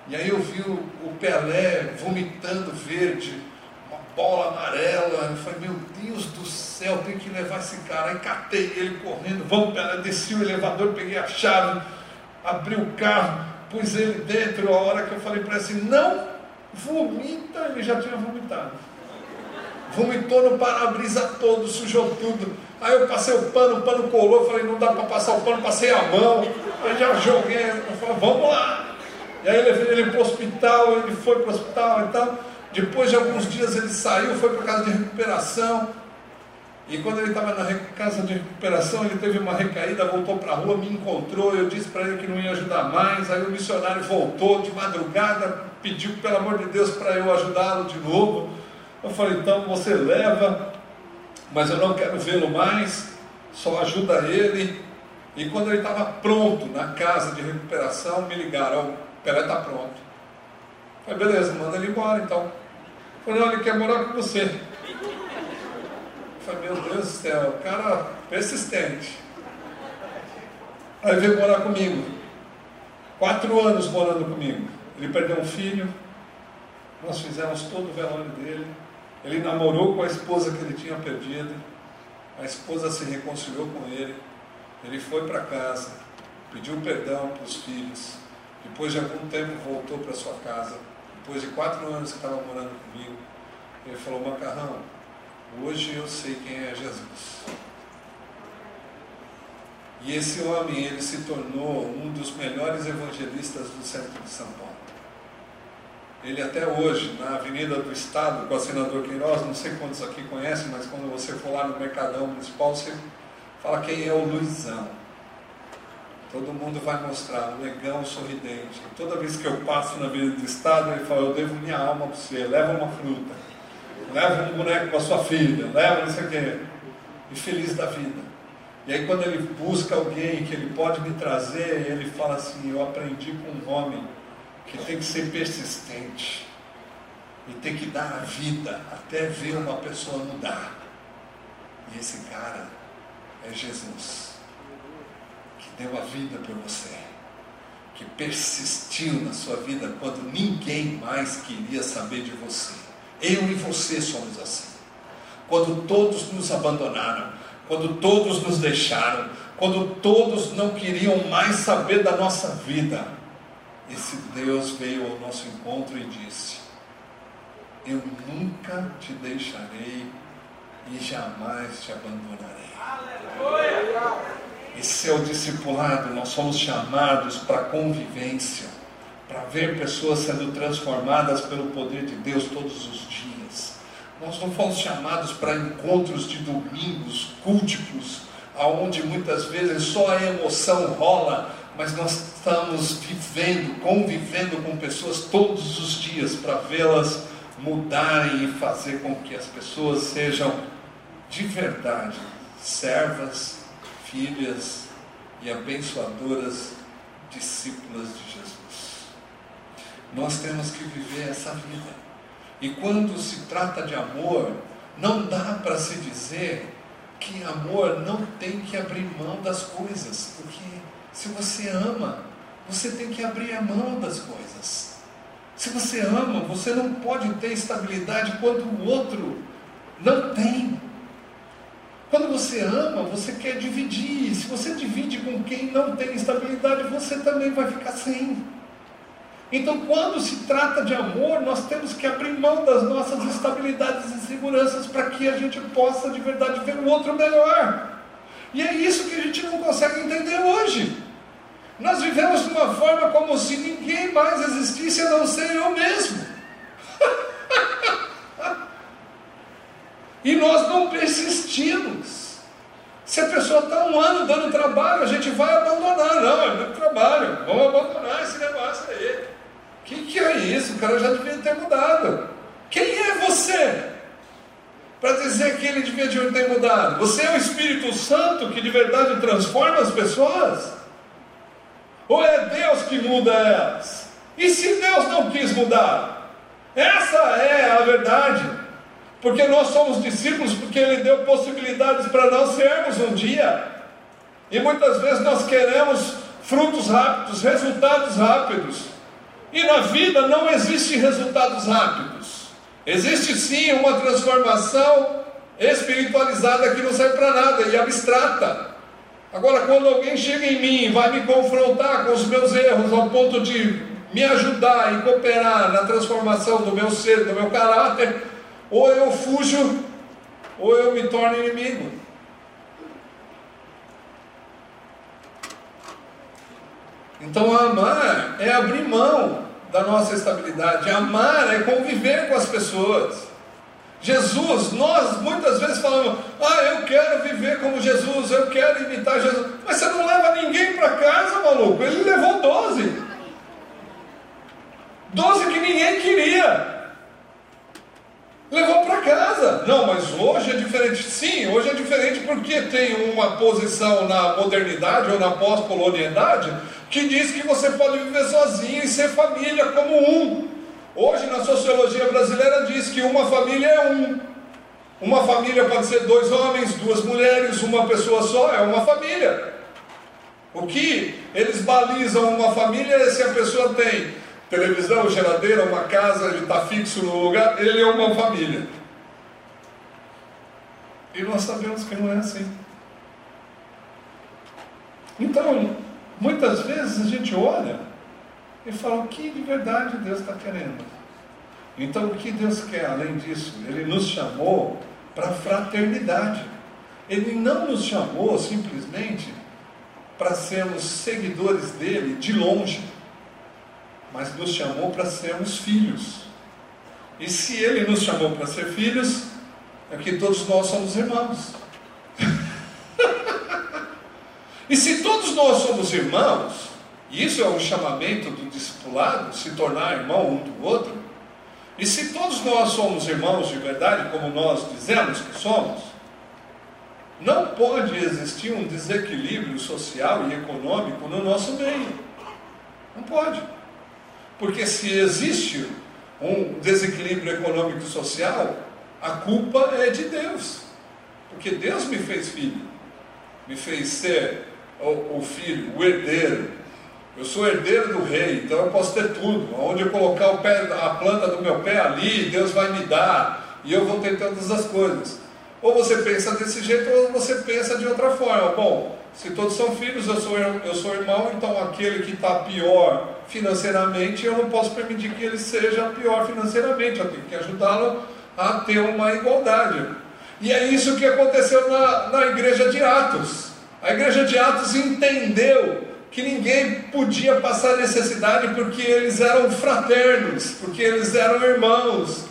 E aí eu vi o, o Pelé vomitando verde, uma bola amarela. Eu falei, meu Deus do céu, tem que levar esse cara. Aí catei ele correndo, vamos Pelé, desci o elevador, peguei a chave, abri o carro pus ele dentro, a hora que eu falei para ele assim, não vomita, ele já tinha vomitado. Vomitou no para-brisa todo, sujou tudo. Aí eu passei o pano, o pano colou, eu falei, não dá para passar o pano, passei a mão, aí já joguei, eu falei, vamos lá. E aí levei ele para o hospital, ele foi para o hospital e tal. Depois de alguns dias ele saiu, foi para casa de recuperação. E quando ele estava na casa de recuperação, ele teve uma recaída, voltou para a rua, me encontrou, eu disse para ele que não ia ajudar mais, aí o missionário voltou de madrugada, pediu pelo amor de Deus para eu ajudá-lo de novo. Eu falei, então você leva, mas eu não quero vê-lo mais, só ajuda ele. E quando ele estava pronto na casa de recuperação, me ligaram, o Pelé está pronto. Eu falei, beleza, manda ele embora então. Eu falei, não, ele quer morar com você. Falei, meu Deus do céu, cara persistente. Aí veio morar comigo. Quatro anos morando comigo. Ele perdeu um filho. Nós fizemos todo o velório dele. Ele namorou com a esposa que ele tinha perdido. A esposa se reconciliou com ele. Ele foi para casa, pediu perdão para os filhos. Depois de algum tempo voltou para sua casa. Depois de quatro anos que estava morando comigo, ele falou: Macarrão, Hoje eu sei quem é Jesus. E esse homem, ele se tornou um dos melhores evangelistas do centro de São Paulo. Ele até hoje, na Avenida do Estado, com o senador Queiroz, não sei quantos aqui conhecem, mas quando você for lá no Mercadão Municipal, você fala quem é o Luizão. Todo mundo vai mostrar, um negão sorridente. toda vez que eu passo na Avenida do Estado, ele fala, eu devo minha alma para você, leva uma fruta leva um boneco para sua filha, leva não sei o quê. E feliz da vida. E aí quando ele busca alguém que ele pode me trazer, ele fala assim, eu aprendi com um homem que tem que ser persistente e tem que dar a vida até ver uma pessoa mudar. E esse cara é Jesus, que deu a vida por você, que persistiu na sua vida quando ninguém mais queria saber de você eu e você somos assim. Quando todos nos abandonaram, quando todos nos deixaram, quando todos não queriam mais saber da nossa vida, esse Deus veio ao nosso encontro e disse: Eu nunca te deixarei e jamais te abandonarei. Esse é o discipulado, nós somos chamados para convivência para ver pessoas sendo transformadas pelo poder de Deus todos os dias. Nós não fomos chamados para encontros de domingos culticos, aonde muitas vezes só a emoção rola, mas nós estamos vivendo, convivendo com pessoas todos os dias para vê-las mudarem e fazer com que as pessoas sejam de verdade servas, filhas e abençoadoras discípulas de Jesus. Nós temos que viver essa vida. E quando se trata de amor, não dá para se dizer que amor não tem que abrir mão das coisas, porque se você ama, você tem que abrir a mão das coisas. Se você ama, você não pode ter estabilidade quando o outro não tem. Quando você ama, você quer dividir. Se você divide com quem não tem estabilidade, você também vai ficar sem. Então, quando se trata de amor, nós temos que abrir mão das nossas estabilidades e seguranças para que a gente possa de verdade ver o outro melhor. E é isso que a gente não consegue entender hoje. Nós vivemos de uma forma como se ninguém mais existisse a não ser eu mesmo. e nós não persistimos. Se a pessoa está um ano dando trabalho, a gente vai abandonar. Não, é muito trabalho, vamos abandonar esse negócio aí. O que, que é isso? O cara já devia ter mudado. Quem é você? Para dizer que ele devia ter mudado. Você é o Espírito Santo que de verdade transforma as pessoas? Ou é Deus que muda elas? E se Deus não quis mudar? Essa é a verdade. Porque nós somos discípulos, porque Ele deu possibilidades para nós sermos um dia. E muitas vezes nós queremos frutos rápidos, resultados rápidos. E na vida não existe resultados rápidos. Existe sim uma transformação espiritualizada que não serve para nada e abstrata. Agora, quando alguém chega em mim e vai me confrontar com os meus erros ao ponto de me ajudar e cooperar na transformação do meu ser, do meu caráter, ou eu fujo, ou eu me torno inimigo. Então, amar é abrir mão da nossa estabilidade, amar é conviver com as pessoas. Jesus, nós muitas vezes falamos, ah, eu quero viver como Jesus, eu quero imitar Jesus. Mas você não leva ninguém para casa, maluco. Ele levou doze. Doze que ninguém queria. Levou para casa. Não, mas hoje é diferente. Sim, hoje é diferente porque tem uma posição na modernidade ou na pós-colonialidade que diz que você pode viver sozinho e ser família como um. Hoje, na sociologia brasileira, diz que uma família é um. Uma família pode ser dois homens, duas mulheres, uma pessoa só, é uma família. O que eles balizam uma família é se a pessoa tem televisão, geladeira, uma casa, ele está fixo no lugar, ele é uma família. E nós sabemos que não é assim. Então, muitas vezes a gente olha e fala o que de verdade Deus está querendo. Então, o que Deus quer além disso? Ele nos chamou para fraternidade. Ele não nos chamou simplesmente para sermos seguidores dele de longe, mas nos chamou para sermos filhos. E se ele nos chamou para ser filhos, é que todos nós somos irmãos. E se todos nós somos irmãos, e isso é um chamamento do discipulado, se tornar irmão um do outro. E se todos nós somos irmãos de verdade, como nós dizemos que somos, não pode existir um desequilíbrio social e econômico no nosso meio. Não pode. Porque se existe um desequilíbrio econômico e social, a culpa é de Deus. Porque Deus me fez filho, me fez ser o, o filho, o herdeiro, eu sou herdeiro do rei, então eu posso ter tudo. Onde eu colocar o pé, a planta do meu pé ali, Deus vai me dar, e eu vou ter todas as coisas. Ou você pensa desse jeito, ou você pensa de outra forma. Bom, se todos são filhos, eu sou, eu sou irmão, então aquele que está pior financeiramente, eu não posso permitir que ele seja pior financeiramente, eu tenho que ajudá-lo a ter uma igualdade. E é isso que aconteceu na, na igreja de Atos. A igreja de Atos entendeu que ninguém podia passar necessidade porque eles eram fraternos, porque eles eram irmãos.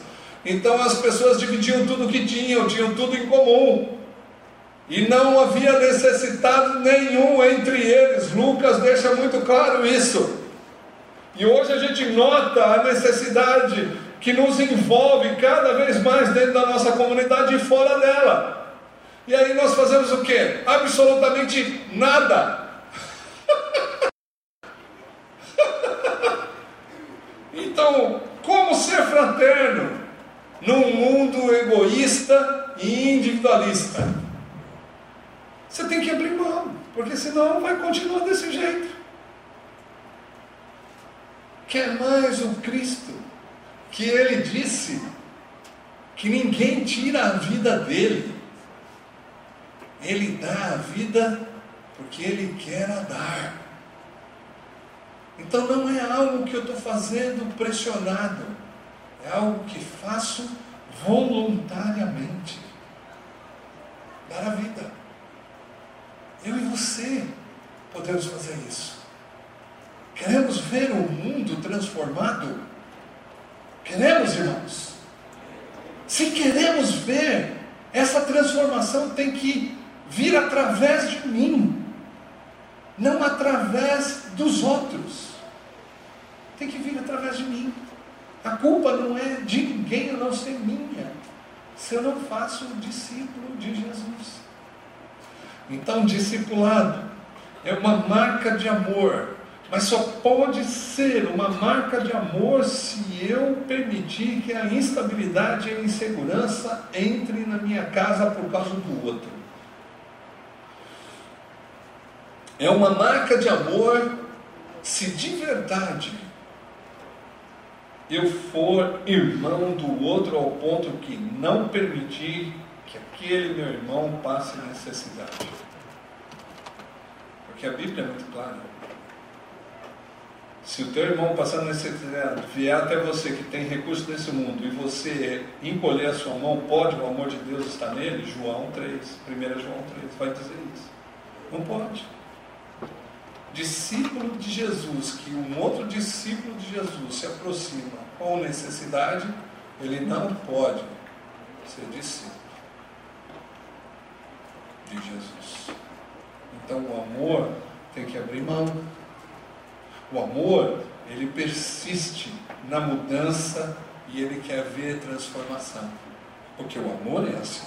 Então as pessoas dividiam tudo que tinham, tinham tudo em comum. E não havia necessidade nenhum entre eles. Lucas deixa muito claro isso. E hoje a gente nota a necessidade que nos envolve cada vez mais dentro da nossa comunidade e fora dela. E aí nós fazemos o quê? Absolutamente nada. então, como ser fraterno num mundo egoísta e individualista? Você tem que abrir mão, porque senão vai continuar desse jeito. Quer mais o Cristo que ele disse que ninguém tira a vida dele ele dá a vida porque ele quer a dar. Então não é algo que eu estou fazendo pressionado, é algo que faço voluntariamente. Dar a vida. Eu e você podemos fazer isso. Queremos ver o mundo transformado? Queremos, irmãos? Se queremos ver, essa transformação tem que vir através de mim, não através dos outros. Tem que vir através de mim. A culpa não é de ninguém a não ser minha, se eu não faço o discípulo de Jesus. Então, discipulado é uma marca de amor, mas só pode ser uma marca de amor se eu permitir que a instabilidade e a insegurança entre na minha casa por causa do outro. É uma marca de amor se de verdade eu for irmão do outro ao ponto que não permitir que aquele meu irmão passe necessidade. Porque a Bíblia é muito clara. Se o teu irmão passando necessidade vier até você que tem recursos nesse mundo e você encolher a sua mão, pode o amor de Deus estar nele? João 3, 1 João 3 vai dizer isso. Não pode. Discípulo de Jesus, que um outro discípulo de Jesus se aproxima com necessidade, ele não pode ser discípulo de Jesus. Então o amor tem que abrir mão. O amor, ele persiste na mudança e ele quer ver transformação. Porque o amor é assim.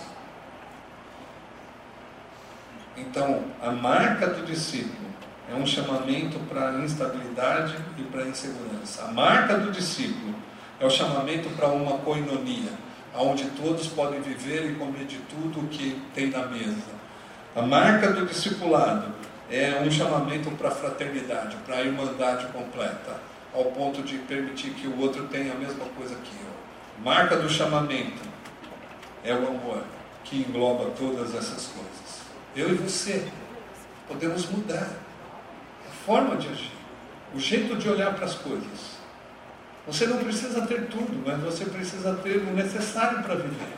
Então, a marca do discípulo é um chamamento para a instabilidade e para a insegurança. A marca do discípulo é o chamamento para uma coinonia, onde todos podem viver e comer de tudo o que tem na mesa. A marca do discipulado é um chamamento para a fraternidade, para a irmandade completa, ao ponto de permitir que o outro tenha a mesma coisa que eu. Marca do chamamento é o amor, que engloba todas essas coisas. Eu e você podemos mudar forma de agir, o jeito de olhar para as coisas. Você não precisa ter tudo, mas você precisa ter o necessário para viver.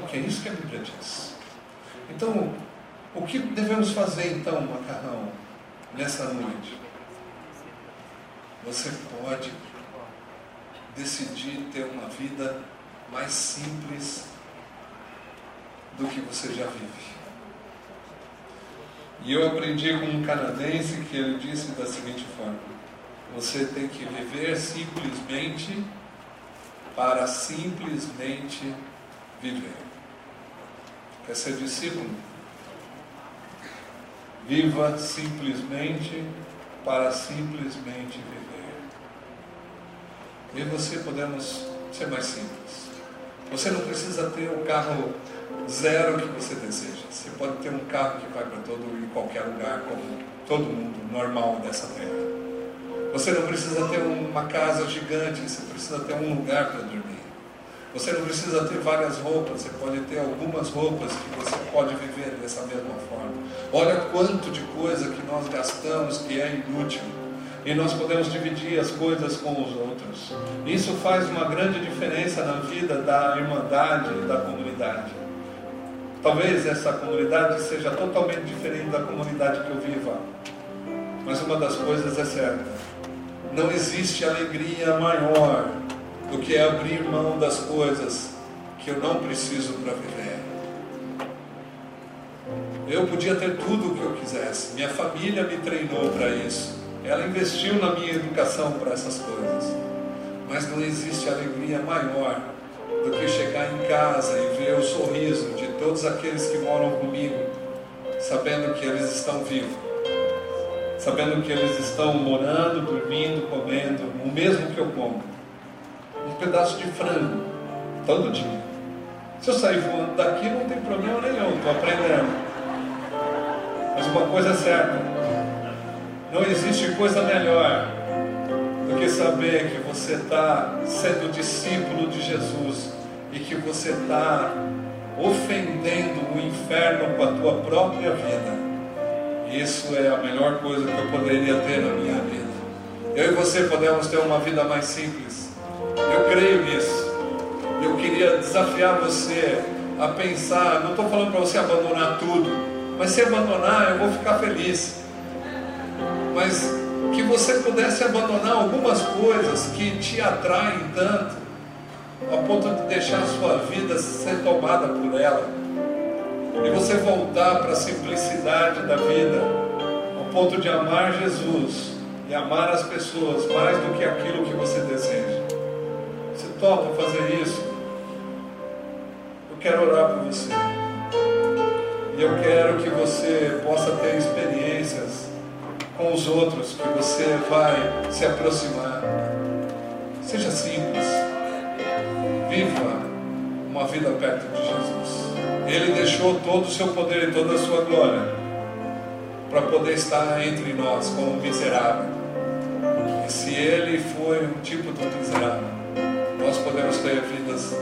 Porque é isso que a Bíblia diz. Então, o que devemos fazer então, macarrão, nessa noite? Você pode decidir ter uma vida mais simples do que você já vive. E eu aprendi com um canadense que ele disse da seguinte forma: você tem que viver simplesmente para simplesmente viver. Quer ser discípulo? Viva simplesmente para simplesmente viver. E você podemos ser mais simples. Você não precisa ter o carro zero que você deseja. Você pode ter um carro que vai para todo e qualquer lugar, como todo mundo normal dessa terra. Você não precisa ter uma casa gigante, você precisa ter um lugar para dormir. Você não precisa ter várias roupas, você pode ter algumas roupas que você pode viver dessa mesma forma. Olha quanto de coisa que nós gastamos que é inútil. E nós podemos dividir as coisas com os outros. Isso faz uma grande diferença na vida da irmandade e da comunidade. Talvez essa comunidade seja totalmente diferente da comunidade que eu vivo. Mas uma das coisas é certa: não existe alegria maior do que abrir mão das coisas que eu não preciso para viver. Eu podia ter tudo o que eu quisesse, minha família me treinou para isso, ela investiu na minha educação para essas coisas, mas não existe alegria maior do que chegar em casa e ver o sorriso de todos aqueles que moram comigo, sabendo que eles estão vivos, sabendo que eles estão morando, dormindo, comendo, o mesmo que eu como pedaço de frango, todo dia. Se eu sair voando daqui, não tem problema nenhum, estou aprendendo. Mas uma coisa é certa: não existe coisa melhor do que saber que você está sendo discípulo de Jesus e que você está ofendendo o inferno com a tua própria vida. Isso é a melhor coisa que eu poderia ter na minha vida. Eu e você podemos ter uma vida mais simples. Eu creio nisso. Eu queria desafiar você a pensar, não estou falando para você abandonar tudo, mas se abandonar eu vou ficar feliz. Mas que você pudesse abandonar algumas coisas que te atraem tanto, a ponto de deixar a sua vida ser tomada por ela. E você voltar para a simplicidade da vida, ao ponto de amar Jesus e amar as pessoas mais do que aquilo que você deseja. Você topa fazer isso? Eu quero orar por você. E eu quero que você possa ter experiências com os outros, que você vai se aproximar. Seja simples. Viva uma vida perto de Jesus. Ele deixou todo o seu poder e toda a sua glória para poder estar entre nós como miserável. E se ele foi um tipo de miserável, nós podemos ter vidas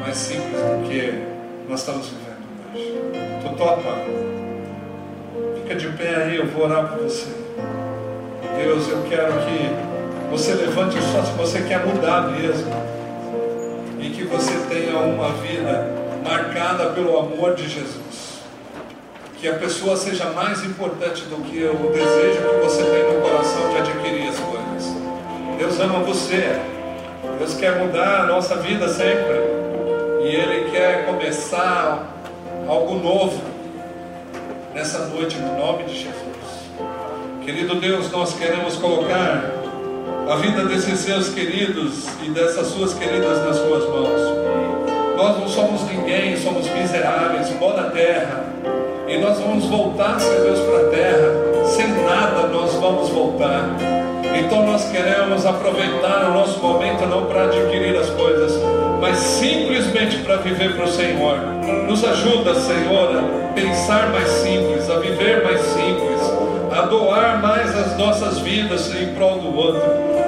mais simples do que nós estamos vivendo hoje. Tu topa? Fica de pé aí, eu vou orar por você. Deus, eu quero que você levante só se você quer mudar mesmo. Você tenha uma vida marcada pelo amor de Jesus. Que a pessoa seja mais importante do que o desejo que você tem no coração de adquirir as coisas. Deus ama você. Deus quer mudar a nossa vida sempre. E Ele quer começar algo novo nessa noite, no nome de Jesus. Querido Deus, nós queremos colocar a vida desses seus queridos e dessas suas queridas nas suas mãos. Nós não somos ninguém, somos miseráveis, pó da terra. E nós vamos voltar, Senhor Deus, para a terra. Sem nada nós vamos voltar. Então nós queremos aproveitar o nosso momento não para adquirir as coisas, mas simplesmente para viver para o Senhor. Nos ajuda, Senhor, a pensar mais simples, a viver mais simples, doar mais as nossas vidas em prol do outro.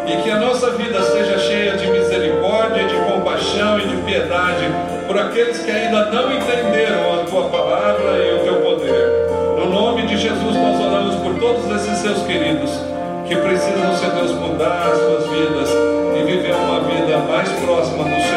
E que a nossa vida seja cheia de misericórdia, de compaixão e de piedade por aqueles que ainda não entenderam a tua palavra e o teu poder. No nome de Jesus nós oramos por todos esses seus queridos que precisam, Senhor Deus, mudar as suas vidas e viver uma vida mais próxima do Senhor